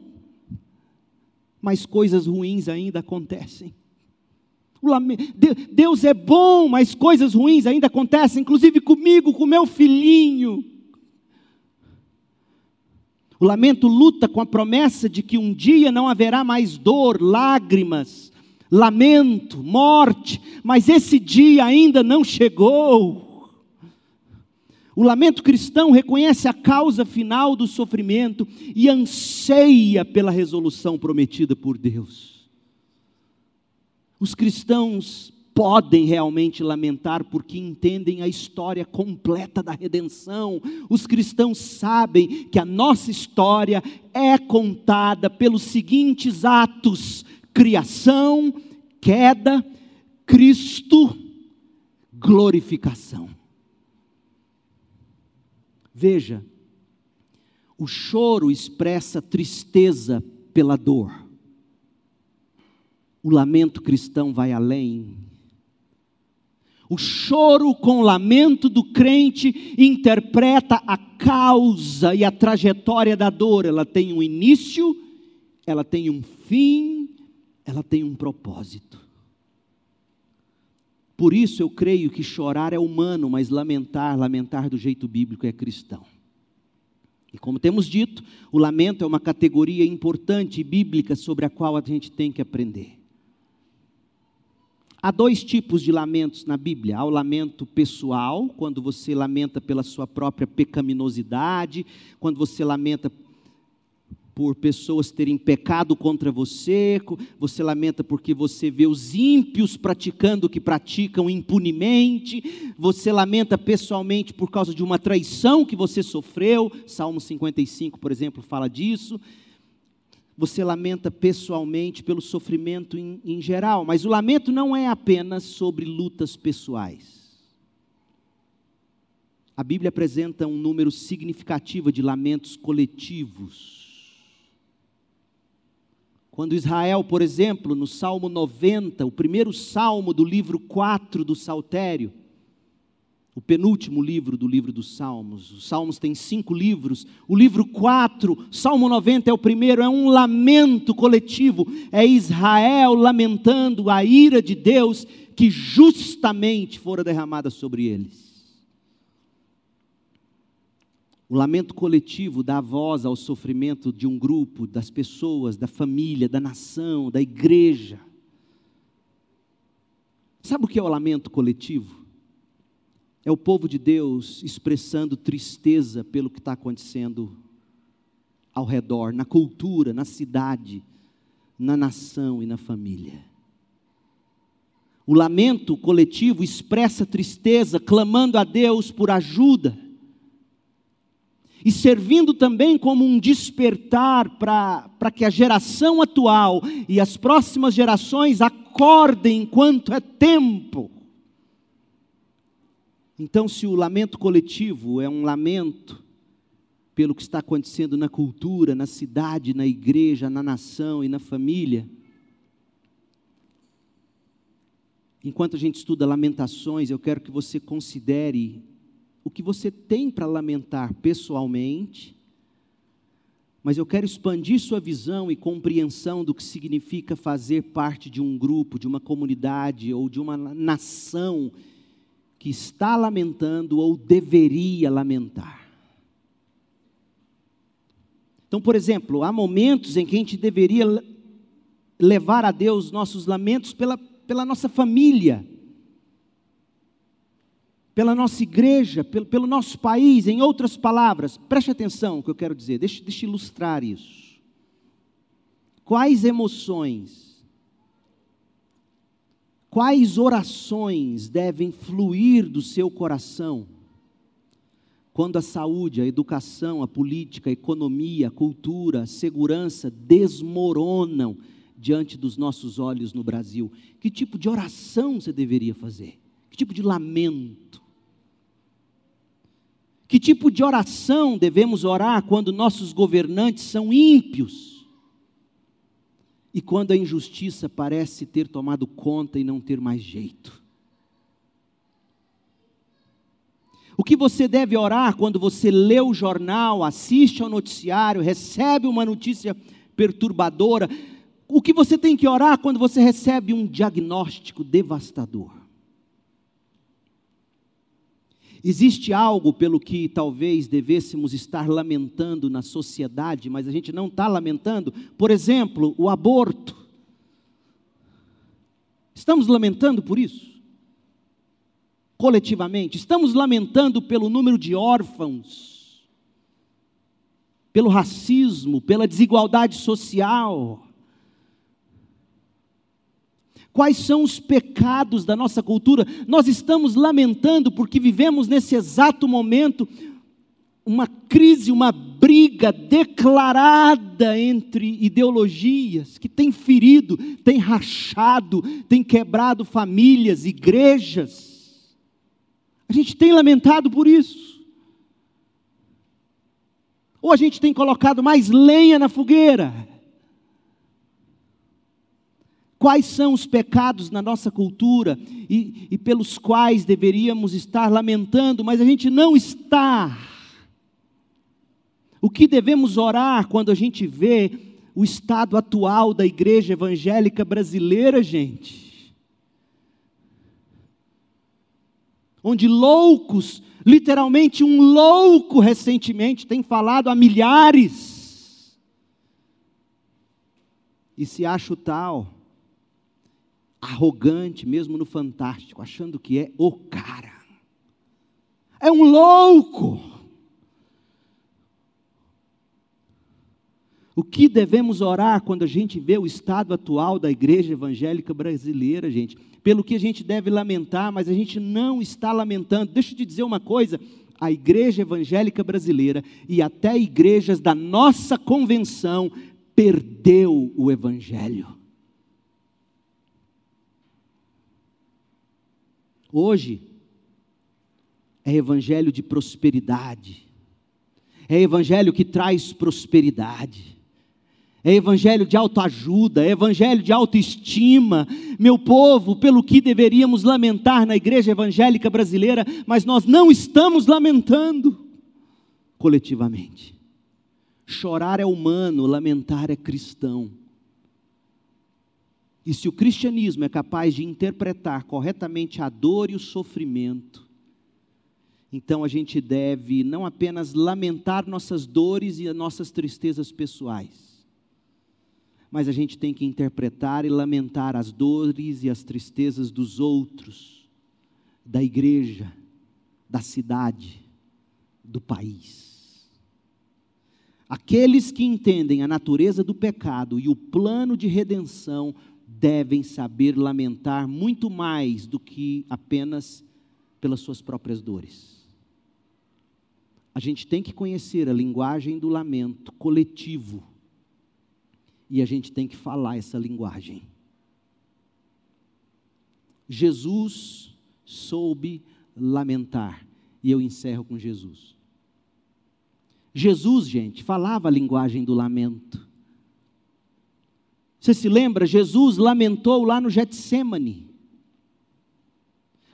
mas coisas ruins ainda acontecem. Deus é bom, mas coisas ruins ainda acontecem, inclusive comigo, com meu filhinho. O lamento luta com a promessa de que um dia não haverá mais dor, lágrimas, lamento, morte, mas esse dia ainda não chegou. O lamento cristão reconhece a causa final do sofrimento e anseia pela resolução prometida por Deus. Os cristãos podem realmente lamentar porque entendem a história completa da redenção. Os cristãos sabem que a nossa história é contada pelos seguintes atos: criação, queda, Cristo, glorificação. Veja, o choro expressa tristeza pela dor. O lamento cristão vai além. O choro com lamento do crente interpreta a causa e a trajetória da dor. Ela tem um início, ela tem um fim, ela tem um propósito. Por isso eu creio que chorar é humano, mas lamentar, lamentar do jeito bíblico é cristão. E como temos dito, o lamento é uma categoria importante bíblica sobre a qual a gente tem que aprender. Há dois tipos de lamentos na Bíblia: há o lamento pessoal, quando você lamenta pela sua própria pecaminosidade, quando você lamenta por pessoas terem pecado contra você, você lamenta porque você vê os ímpios praticando o que praticam impunemente, você lamenta pessoalmente por causa de uma traição que você sofreu, Salmo 55, por exemplo, fala disso. Você lamenta pessoalmente pelo sofrimento em, em geral, mas o lamento não é apenas sobre lutas pessoais. A Bíblia apresenta um número significativo de lamentos coletivos quando Israel, por exemplo, no Salmo 90, o primeiro salmo do livro 4 do Saltério, o penúltimo livro do livro dos Salmos, os Salmos têm cinco livros, o livro 4, Salmo 90 é o primeiro, é um lamento coletivo, é Israel lamentando a ira de Deus que justamente fora derramada sobre eles. O lamento coletivo dá voz ao sofrimento de um grupo, das pessoas, da família, da nação, da igreja. Sabe o que é o lamento coletivo? É o povo de Deus expressando tristeza pelo que está acontecendo ao redor, na cultura, na cidade, na nação e na família. O lamento coletivo expressa tristeza, clamando a Deus por ajuda e servindo também como um despertar para que a geração atual e as próximas gerações acordem enquanto é tempo. Então, se o lamento coletivo é um lamento pelo que está acontecendo na cultura, na cidade, na igreja, na nação e na família, enquanto a gente estuda Lamentações, eu quero que você considere o que você tem para lamentar pessoalmente, mas eu quero expandir sua visão e compreensão do que significa fazer parte de um grupo, de uma comunidade ou de uma nação que está lamentando ou deveria lamentar. Então, por exemplo, há momentos em que a gente deveria levar a Deus nossos lamentos pela, pela nossa família pela nossa igreja, pelo, pelo, nosso país, em outras palavras, preste atenção no que eu quero dizer, deixa, deixa ilustrar isso. Quais emoções, quais orações devem fluir do seu coração quando a saúde, a educação, a política, a economia, a cultura, a segurança desmoronam diante dos nossos olhos no Brasil? Que tipo de oração você deveria fazer? Que tipo de lamento? Que tipo de oração devemos orar quando nossos governantes são ímpios? E quando a injustiça parece ter tomado conta e não ter mais jeito. O que você deve orar quando você lê o jornal, assiste ao noticiário, recebe uma notícia perturbadora? O que você tem que orar quando você recebe um diagnóstico devastador? Existe algo pelo que talvez devêssemos estar lamentando na sociedade, mas a gente não está lamentando? Por exemplo, o aborto. Estamos lamentando por isso? Coletivamente. Estamos lamentando pelo número de órfãos, pelo racismo, pela desigualdade social quais são os pecados da nossa cultura. Nós estamos lamentando porque vivemos nesse exato momento uma crise, uma briga declarada entre ideologias que tem ferido, tem rachado, tem quebrado famílias, igrejas. A gente tem lamentado por isso. Ou a gente tem colocado mais lenha na fogueira quais são os pecados na nossa cultura e, e pelos quais deveríamos estar lamentando, mas a gente não está. O que devemos orar quando a gente vê o estado atual da igreja evangélica brasileira, gente? Onde loucos, literalmente um louco recentemente tem falado a milhares, e se acha o tal arrogante, mesmo no fantástico, achando que é o cara. É um louco. O que devemos orar quando a gente vê o estado atual da igreja evangélica brasileira, gente? Pelo que a gente deve lamentar, mas a gente não está lamentando. Deixa eu te dizer uma coisa: a igreja evangélica brasileira e até igrejas da nossa convenção perdeu o evangelho. Hoje é evangelho de prosperidade, é evangelho que traz prosperidade, é evangelho de autoajuda, é evangelho de autoestima. Meu povo, pelo que deveríamos lamentar na igreja evangélica brasileira, mas nós não estamos lamentando coletivamente. Chorar é humano, lamentar é cristão. E se o cristianismo é capaz de interpretar corretamente a dor e o sofrimento, então a gente deve não apenas lamentar nossas dores e nossas tristezas pessoais, mas a gente tem que interpretar e lamentar as dores e as tristezas dos outros, da igreja, da cidade, do país. Aqueles que entendem a natureza do pecado e o plano de redenção devem saber lamentar muito mais do que apenas pelas suas próprias dores. A gente tem que conhecer a linguagem do lamento coletivo e a gente tem que falar essa linguagem. Jesus soube lamentar, e eu encerro com Jesus. Jesus, gente, falava a linguagem do lamento. Você se lembra? Jesus lamentou lá no Getsemane.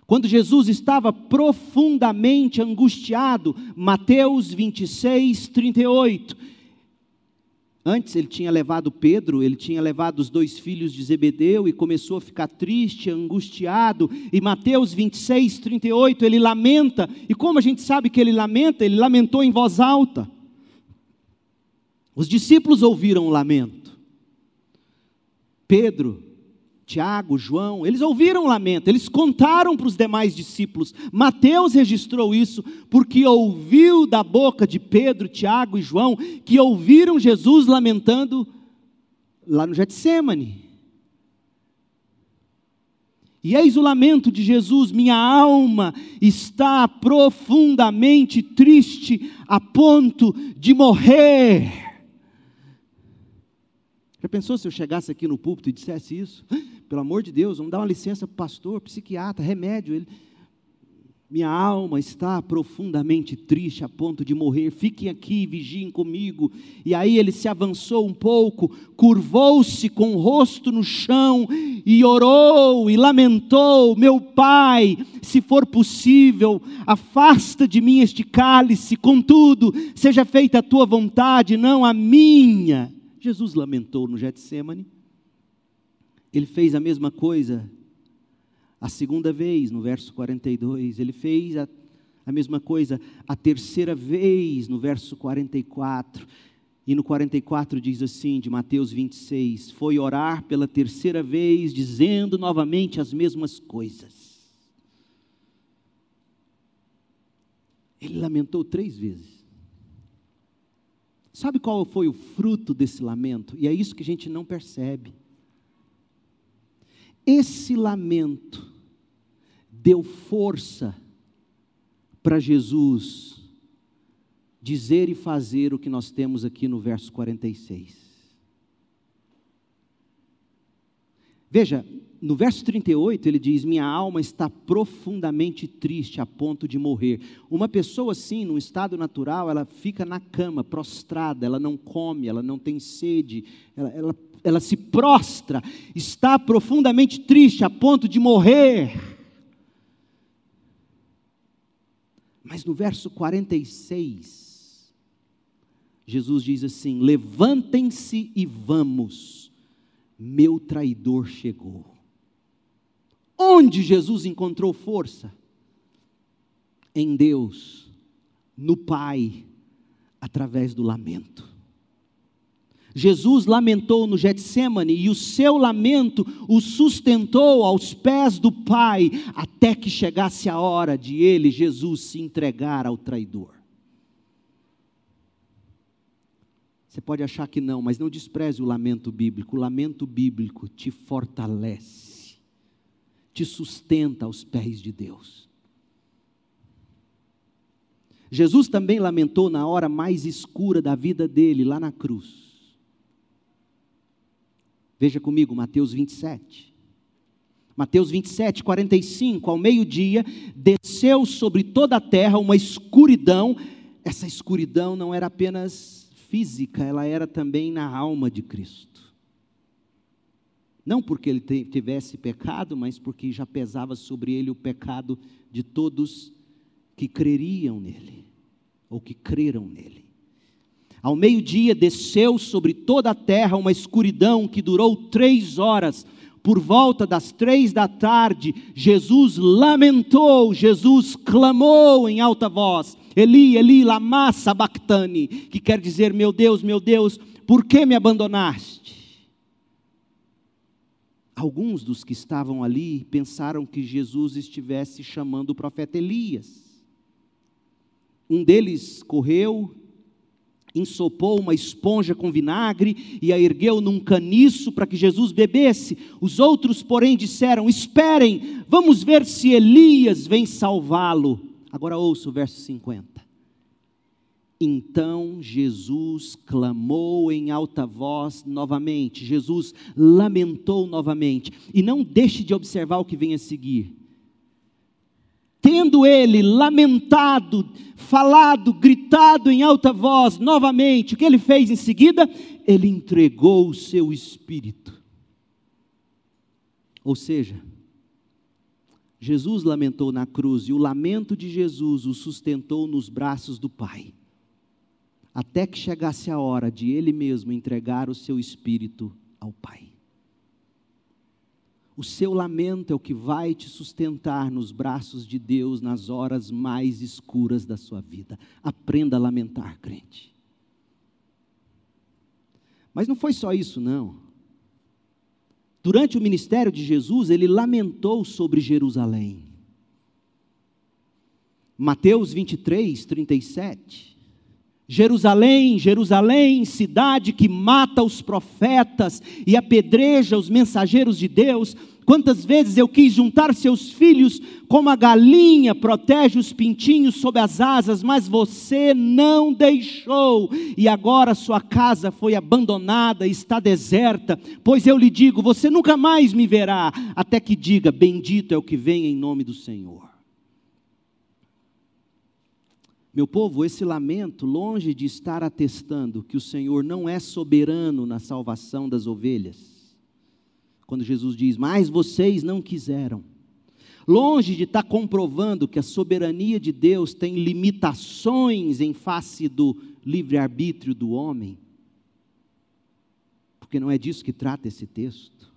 Quando Jesus estava profundamente angustiado, Mateus 26, 38. Antes ele tinha levado Pedro, ele tinha levado os dois filhos de Zebedeu e começou a ficar triste, angustiado. E Mateus 26, 38, ele lamenta. E como a gente sabe que ele lamenta? Ele lamentou em voz alta. Os discípulos ouviram o lamento. Pedro, Tiago, João, eles ouviram o lamento, eles contaram para os demais discípulos. Mateus registrou isso porque ouviu da boca de Pedro, Tiago e João que ouviram Jesus lamentando lá no Getsemane. E eis o lamento de Jesus: minha alma está profundamente triste a ponto de morrer. Já pensou se eu chegasse aqui no púlpito e dissesse isso? Pelo amor de Deus, vamos dar uma licença para pastor, psiquiatra, remédio. Ele... minha alma está profundamente triste a ponto de morrer. Fiquem aqui, vigiem comigo. E aí ele se avançou um pouco, curvou-se com o rosto no chão e orou e lamentou: Meu pai, se for possível, afasta de mim este cálice, contudo, seja feita a tua vontade, não a minha. Jesus lamentou no Getsemane. Ele fez a mesma coisa a segunda vez, no verso 42, ele fez a, a mesma coisa. A terceira vez, no verso 44. E no 44 diz assim, de Mateus 26, foi orar pela terceira vez, dizendo novamente as mesmas coisas. Ele lamentou três vezes. Sabe qual foi o fruto desse lamento? E é isso que a gente não percebe. Esse lamento deu força para Jesus dizer e fazer o que nós temos aqui no verso 46. Veja, no verso 38 ele diz: Minha alma está profundamente triste a ponto de morrer. Uma pessoa assim, num estado natural, ela fica na cama, prostrada, ela não come, ela não tem sede, ela, ela ela se prostra, está profundamente triste a ponto de morrer. Mas no verso 46, Jesus diz assim: Levantem-se e vamos, meu traidor chegou. Onde Jesus encontrou força? Em Deus, no Pai, através do lamento. Jesus lamentou no Getsemane e o seu lamento o sustentou aos pés do Pai, até que chegasse a hora de ele, Jesus, se entregar ao traidor. Você pode achar que não, mas não despreze o lamento bíblico. O lamento bíblico te fortalece, te sustenta aos pés de Deus. Jesus também lamentou na hora mais escura da vida dele, lá na cruz. Veja comigo, Mateus 27. Mateus 27, 45, ao meio-dia, desceu sobre toda a terra uma escuridão. Essa escuridão não era apenas física, ela era também na alma de Cristo. Não porque ele tivesse pecado, mas porque já pesava sobre ele o pecado de todos que creriam nele, ou que creram nele. Ao meio-dia desceu sobre toda a terra uma escuridão que durou três horas. Por volta das três da tarde, Jesus lamentou, Jesus clamou em alta voz: Eli, Eli, lama sabachthani, que quer dizer: Meu Deus, meu Deus, por que me abandonaste? Alguns dos que estavam ali pensaram que Jesus estivesse chamando o profeta Elias. Um deles correu ensopou uma esponja com vinagre e a ergueu num caniço para que Jesus bebesse. Os outros, porém, disseram: Esperem, vamos ver se Elias vem salvá-lo. Agora ouça o verso 50. Então Jesus clamou em alta voz novamente, Jesus lamentou novamente, e não deixe de observar o que vem a seguir. Tendo ele lamentado, falado, gritado em alta voz novamente, o que ele fez em seguida? Ele entregou o seu espírito. Ou seja, Jesus lamentou na cruz e o lamento de Jesus o sustentou nos braços do Pai, até que chegasse a hora de ele mesmo entregar o seu espírito ao Pai. O seu lamento é o que vai te sustentar nos braços de Deus nas horas mais escuras da sua vida. Aprenda a lamentar, crente. Mas não foi só isso, não. Durante o ministério de Jesus, ele lamentou sobre Jerusalém. Mateus 23, 37. Jerusalém, Jerusalém, cidade que mata os profetas e apedreja os mensageiros de Deus, quantas vezes eu quis juntar seus filhos como a galinha protege os pintinhos sob as asas, mas você não deixou, e agora sua casa foi abandonada, está deserta, pois eu lhe digo: você nunca mais me verá, até que diga: Bendito é o que vem em nome do Senhor. Meu povo, esse lamento, longe de estar atestando que o Senhor não é soberano na salvação das ovelhas, quando Jesus diz, mas vocês não quiseram, longe de estar comprovando que a soberania de Deus tem limitações em face do livre-arbítrio do homem, porque não é disso que trata esse texto.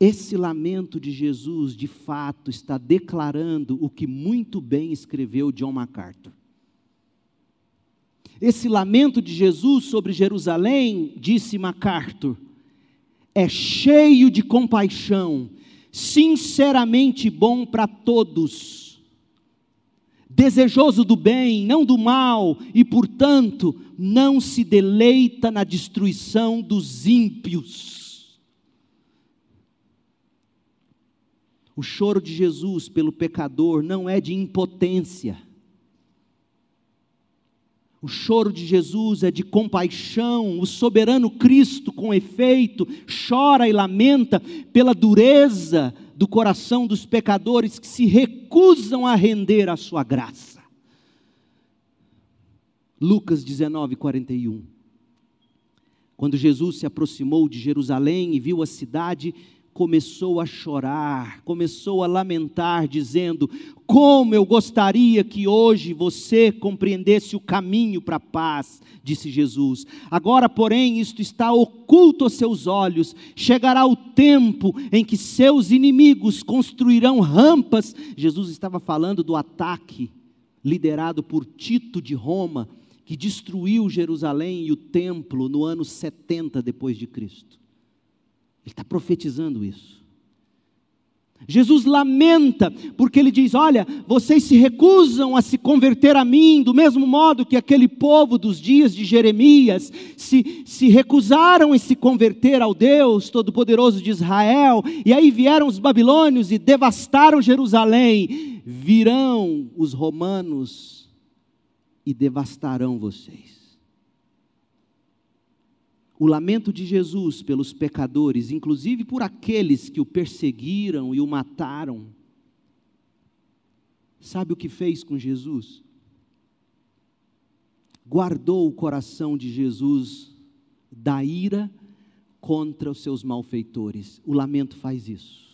Esse lamento de Jesus, de fato, está declarando o que muito bem escreveu John MacArthur. Esse lamento de Jesus sobre Jerusalém, disse MacArthur, é cheio de compaixão, sinceramente bom para todos, desejoso do bem, não do mal, e, portanto, não se deleita na destruição dos ímpios O choro de Jesus pelo pecador não é de impotência. O choro de Jesus é de compaixão. O soberano Cristo, com efeito, chora e lamenta pela dureza do coração dos pecadores que se recusam a render à sua graça. Lucas 19, 41. Quando Jesus se aproximou de Jerusalém e viu a cidade, começou a chorar, começou a lamentar, dizendo: Como eu gostaria que hoje você compreendesse o caminho para a paz, disse Jesus. Agora, porém, isto está oculto aos seus olhos. Chegará o tempo em que seus inimigos construirão rampas. Jesus estava falando do ataque liderado por Tito de Roma, que destruiu Jerusalém e o templo no ano 70 depois de Cristo. Ele está profetizando isso. Jesus lamenta, porque ele diz: Olha, vocês se recusam a se converter a mim, do mesmo modo que aquele povo dos dias de Jeremias se, se recusaram em se converter ao Deus Todo-Poderoso de Israel, e aí vieram os babilônios e devastaram Jerusalém. Virão os romanos e devastarão vocês o lamento de Jesus pelos pecadores, inclusive por aqueles que o perseguiram e o mataram. Sabe o que fez com Jesus? Guardou o coração de Jesus da ira contra os seus malfeitores. O lamento faz isso.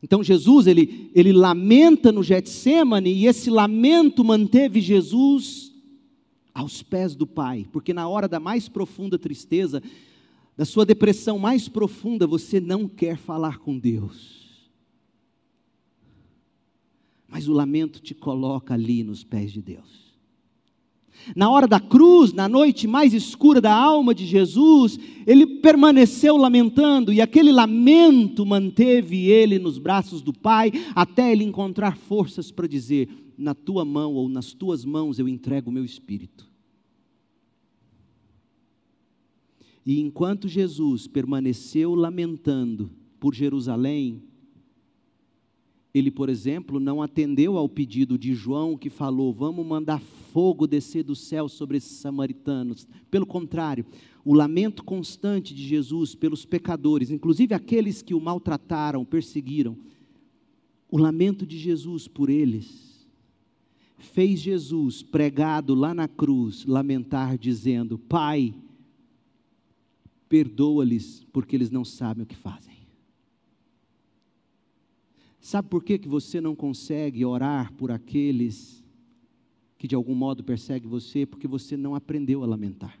Então Jesus, ele, ele lamenta no Getsemane e esse lamento manteve Jesus aos pés do Pai, porque na hora da mais profunda tristeza, da sua depressão mais profunda, você não quer falar com Deus. Mas o lamento te coloca ali nos pés de Deus. Na hora da cruz, na noite mais escura da alma de Jesus, ele permaneceu lamentando, e aquele lamento manteve ele nos braços do Pai, até ele encontrar forças para dizer: Na tua mão ou nas tuas mãos eu entrego o meu espírito. E enquanto Jesus permaneceu lamentando por Jerusalém, ele, por exemplo, não atendeu ao pedido de João que falou: vamos mandar fogo descer do céu sobre esses samaritanos. Pelo contrário, o lamento constante de Jesus pelos pecadores, inclusive aqueles que o maltrataram, perseguiram, o lamento de Jesus por eles, fez Jesus, pregado lá na cruz, lamentar, dizendo: Pai, perdoa-lhes, porque eles não sabem o que fazem. Sabe por que, que você não consegue orar por aqueles que de algum modo perseguem você? Porque você não aprendeu a lamentar.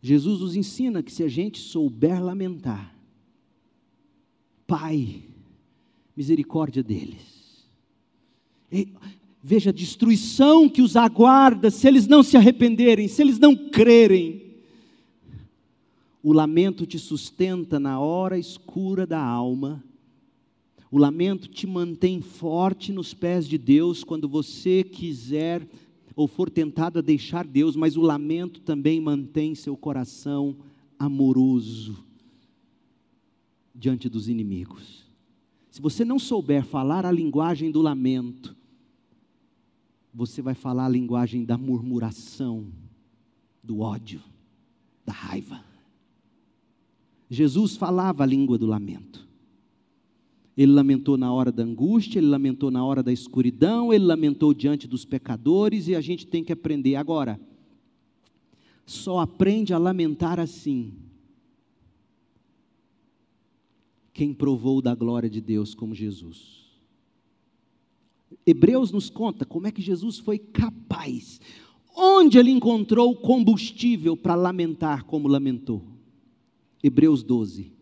Jesus nos ensina que se a gente souber lamentar, Pai, misericórdia deles. E, veja a destruição que os aguarda se eles não se arrependerem, se eles não crerem. O lamento te sustenta na hora escura da alma. O lamento te mantém forte nos pés de Deus quando você quiser ou for tentado a deixar Deus, mas o lamento também mantém seu coração amoroso diante dos inimigos. Se você não souber falar a linguagem do lamento, você vai falar a linguagem da murmuração, do ódio, da raiva. Jesus falava a língua do lamento. Ele lamentou na hora da angústia, ele lamentou na hora da escuridão, ele lamentou diante dos pecadores e a gente tem que aprender. Agora, só aprende a lamentar assim quem provou da glória de Deus como Jesus. Hebreus nos conta como é que Jesus foi capaz, onde ele encontrou combustível para lamentar como lamentou. Hebreus 12.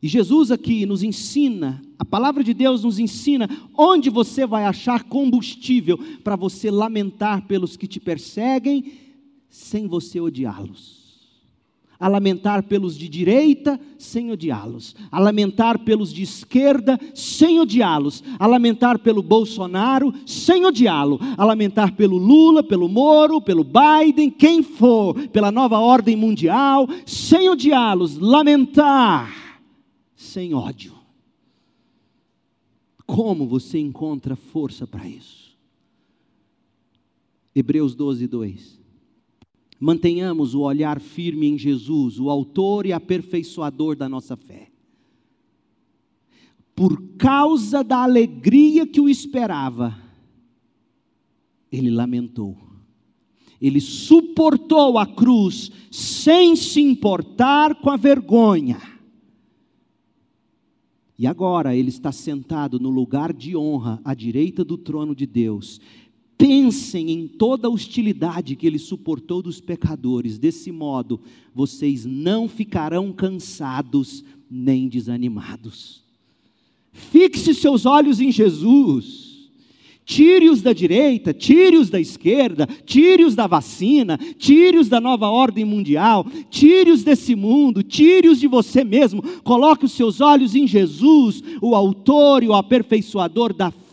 E Jesus aqui nos ensina, a palavra de Deus nos ensina onde você vai achar combustível para você lamentar pelos que te perseguem, sem você odiá-los a lamentar pelos de direita, sem odiá-los, a lamentar pelos de esquerda, sem odiá-los, a lamentar pelo Bolsonaro, sem odiá-lo, a lamentar pelo Lula, pelo Moro, pelo Biden, quem for, pela nova ordem mundial, sem odiá-los, lamentar, sem ódio. Como você encontra força para isso? Hebreus 12, 2. Mantenhamos o olhar firme em Jesus, o Autor e aperfeiçoador da nossa fé. Por causa da alegria que o esperava, ele lamentou. Ele suportou a cruz sem se importar com a vergonha. E agora ele está sentado no lugar de honra à direita do trono de Deus, Pensem em toda a hostilidade que ele suportou dos pecadores, desse modo vocês não ficarão cansados nem desanimados. Fixe seus olhos em Jesus. Tire-os da direita, tire-os da esquerda, tire-os da vacina, tire-os da nova ordem mundial, tire-os desse mundo, tire-os de você mesmo. Coloque os seus olhos em Jesus, o autor e o aperfeiçoador da fé,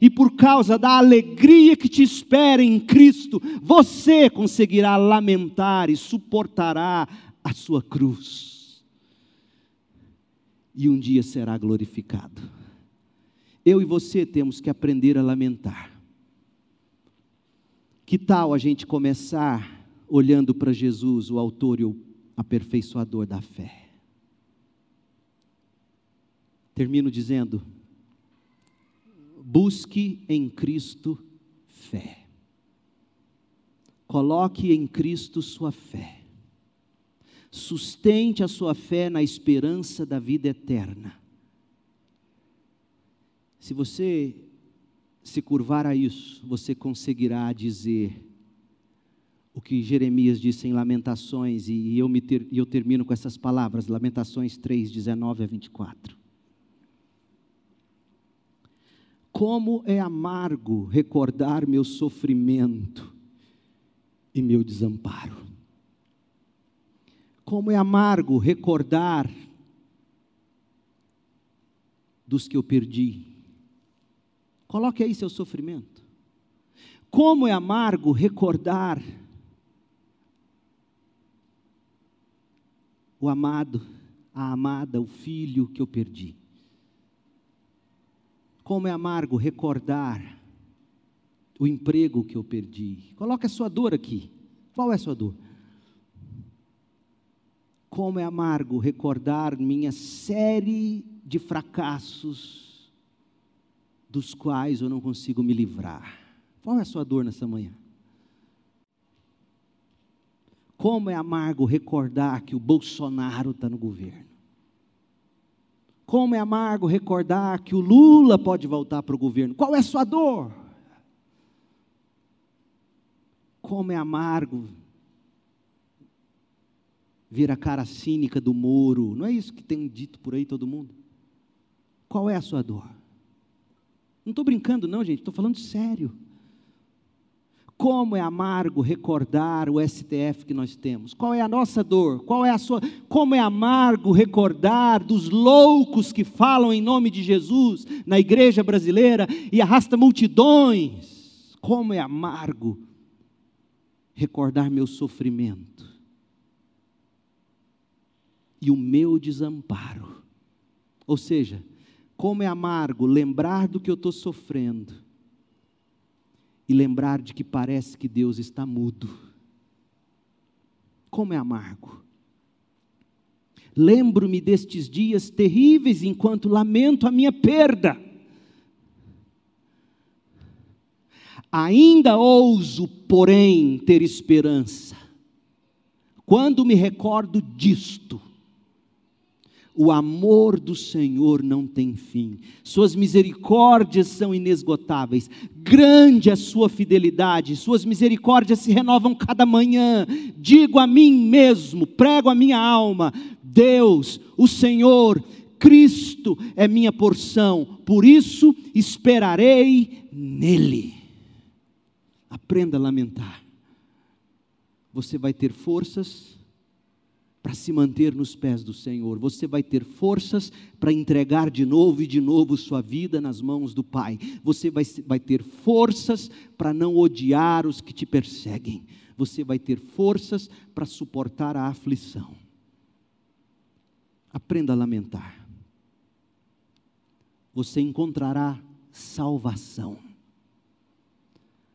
e por causa da alegria que te espera em Cristo, você conseguirá lamentar e suportará a sua cruz. E um dia será glorificado. Eu e você temos que aprender a lamentar. Que tal a gente começar olhando para Jesus, o autor e o aperfeiçoador da fé? Termino dizendo: Busque em Cristo fé. Coloque em Cristo sua fé. Sustente a sua fé na esperança da vida eterna. Se você se curvar a isso, você conseguirá dizer o que Jeremias disse em Lamentações, e eu, ter, eu termino com essas palavras, Lamentações 3, 19 a 24. Como é amargo recordar meu sofrimento e meu desamparo. Como é amargo recordar dos que eu perdi. Coloque aí seu sofrimento. Como é amargo recordar o amado, a amada, o filho que eu perdi. Como é amargo recordar o emprego que eu perdi. Coloque a sua dor aqui. Qual é a sua dor? Como é amargo recordar minha série de fracassos dos quais eu não consigo me livrar. Qual é a sua dor nessa manhã? Como é amargo recordar que o Bolsonaro está no governo. Como é amargo recordar que o Lula pode voltar para o governo. Qual é a sua dor? Como é amargo ver a cara cínica do Moro. Não é isso que tem dito por aí todo mundo? Qual é a sua dor? Não estou brincando, não, gente, estou falando sério. Como é amargo recordar o STF que nós temos. Qual é a nossa dor? Qual é a sua? Como é amargo recordar dos loucos que falam em nome de Jesus na igreja brasileira e arrasta multidões. Como é amargo recordar meu sofrimento e o meu desamparo. Ou seja, como é amargo lembrar do que eu estou sofrendo e lembrar de que parece que Deus está mudo. Como é amargo. Lembro-me destes dias terríveis enquanto lamento a minha perda. Ainda ouso, porém, ter esperança. Quando me recordo disto, o amor do Senhor não tem fim, Suas misericórdias são inesgotáveis, grande é a Sua fidelidade, Suas misericórdias se renovam cada manhã. Digo a mim mesmo, prego a minha alma: Deus, o Senhor, Cristo é minha porção, por isso esperarei nele. Aprenda a lamentar. Você vai ter forças para se manter nos pés do Senhor. Você vai ter forças para entregar de novo e de novo sua vida nas mãos do Pai. Você vai, vai ter forças para não odiar os que te perseguem. Você vai ter forças para suportar a aflição. Aprenda a lamentar. Você encontrará salvação.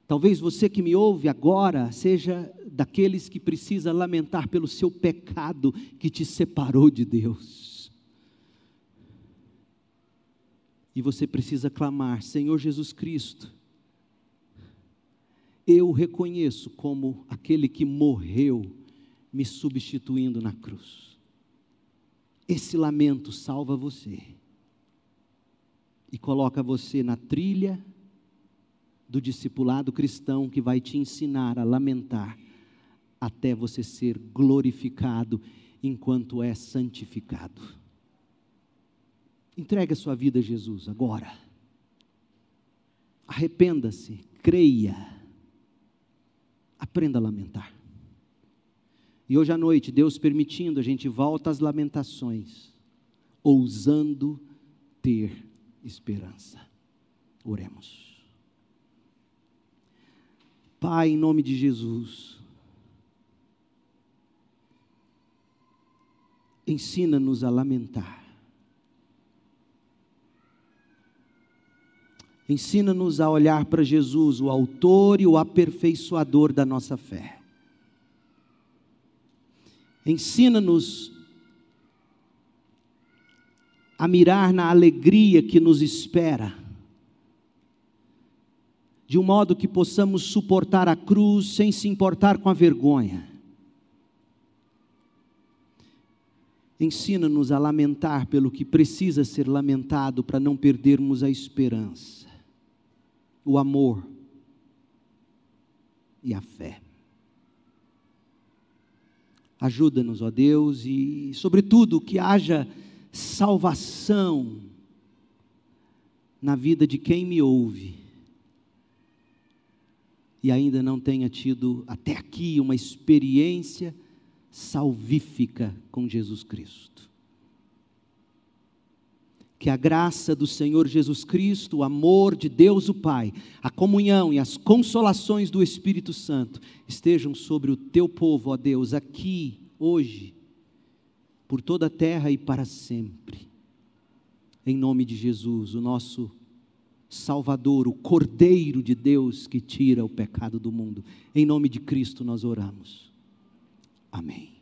Talvez você que me ouve agora seja daqueles que precisa lamentar pelo seu pecado que te separou de Deus. E você precisa clamar: Senhor Jesus Cristo, eu reconheço como aquele que morreu me substituindo na cruz. Esse lamento salva você e coloca você na trilha do discipulado cristão que vai te ensinar a lamentar até você ser glorificado enquanto é santificado. Entregue a sua vida a Jesus agora. Arrependa-se, creia. Aprenda a lamentar. E hoje à noite, Deus permitindo, a gente volta às lamentações, ousando ter esperança. Oremos. Pai, em nome de Jesus, ensina-nos a lamentar. Ensina-nos a olhar para Jesus, o Autor e o aperfeiçoador da nossa fé. Ensina-nos a mirar na alegria que nos espera, de um modo que possamos suportar a cruz sem se importar com a vergonha Ensina-nos a lamentar pelo que precisa ser lamentado para não perdermos a esperança, o amor e a fé. Ajuda-nos, ó Deus, e, sobretudo, que haja salvação na vida de quem me ouve e ainda não tenha tido até aqui uma experiência salvífica com Jesus Cristo. Que a graça do Senhor Jesus Cristo, o amor de Deus o Pai, a comunhão e as consolações do Espírito Santo estejam sobre o teu povo, ó Deus, aqui, hoje, por toda a terra e para sempre. Em nome de Jesus, o nosso Salvador, o Cordeiro de Deus que tira o pecado do mundo. Em nome de Cristo nós oramos. Amém.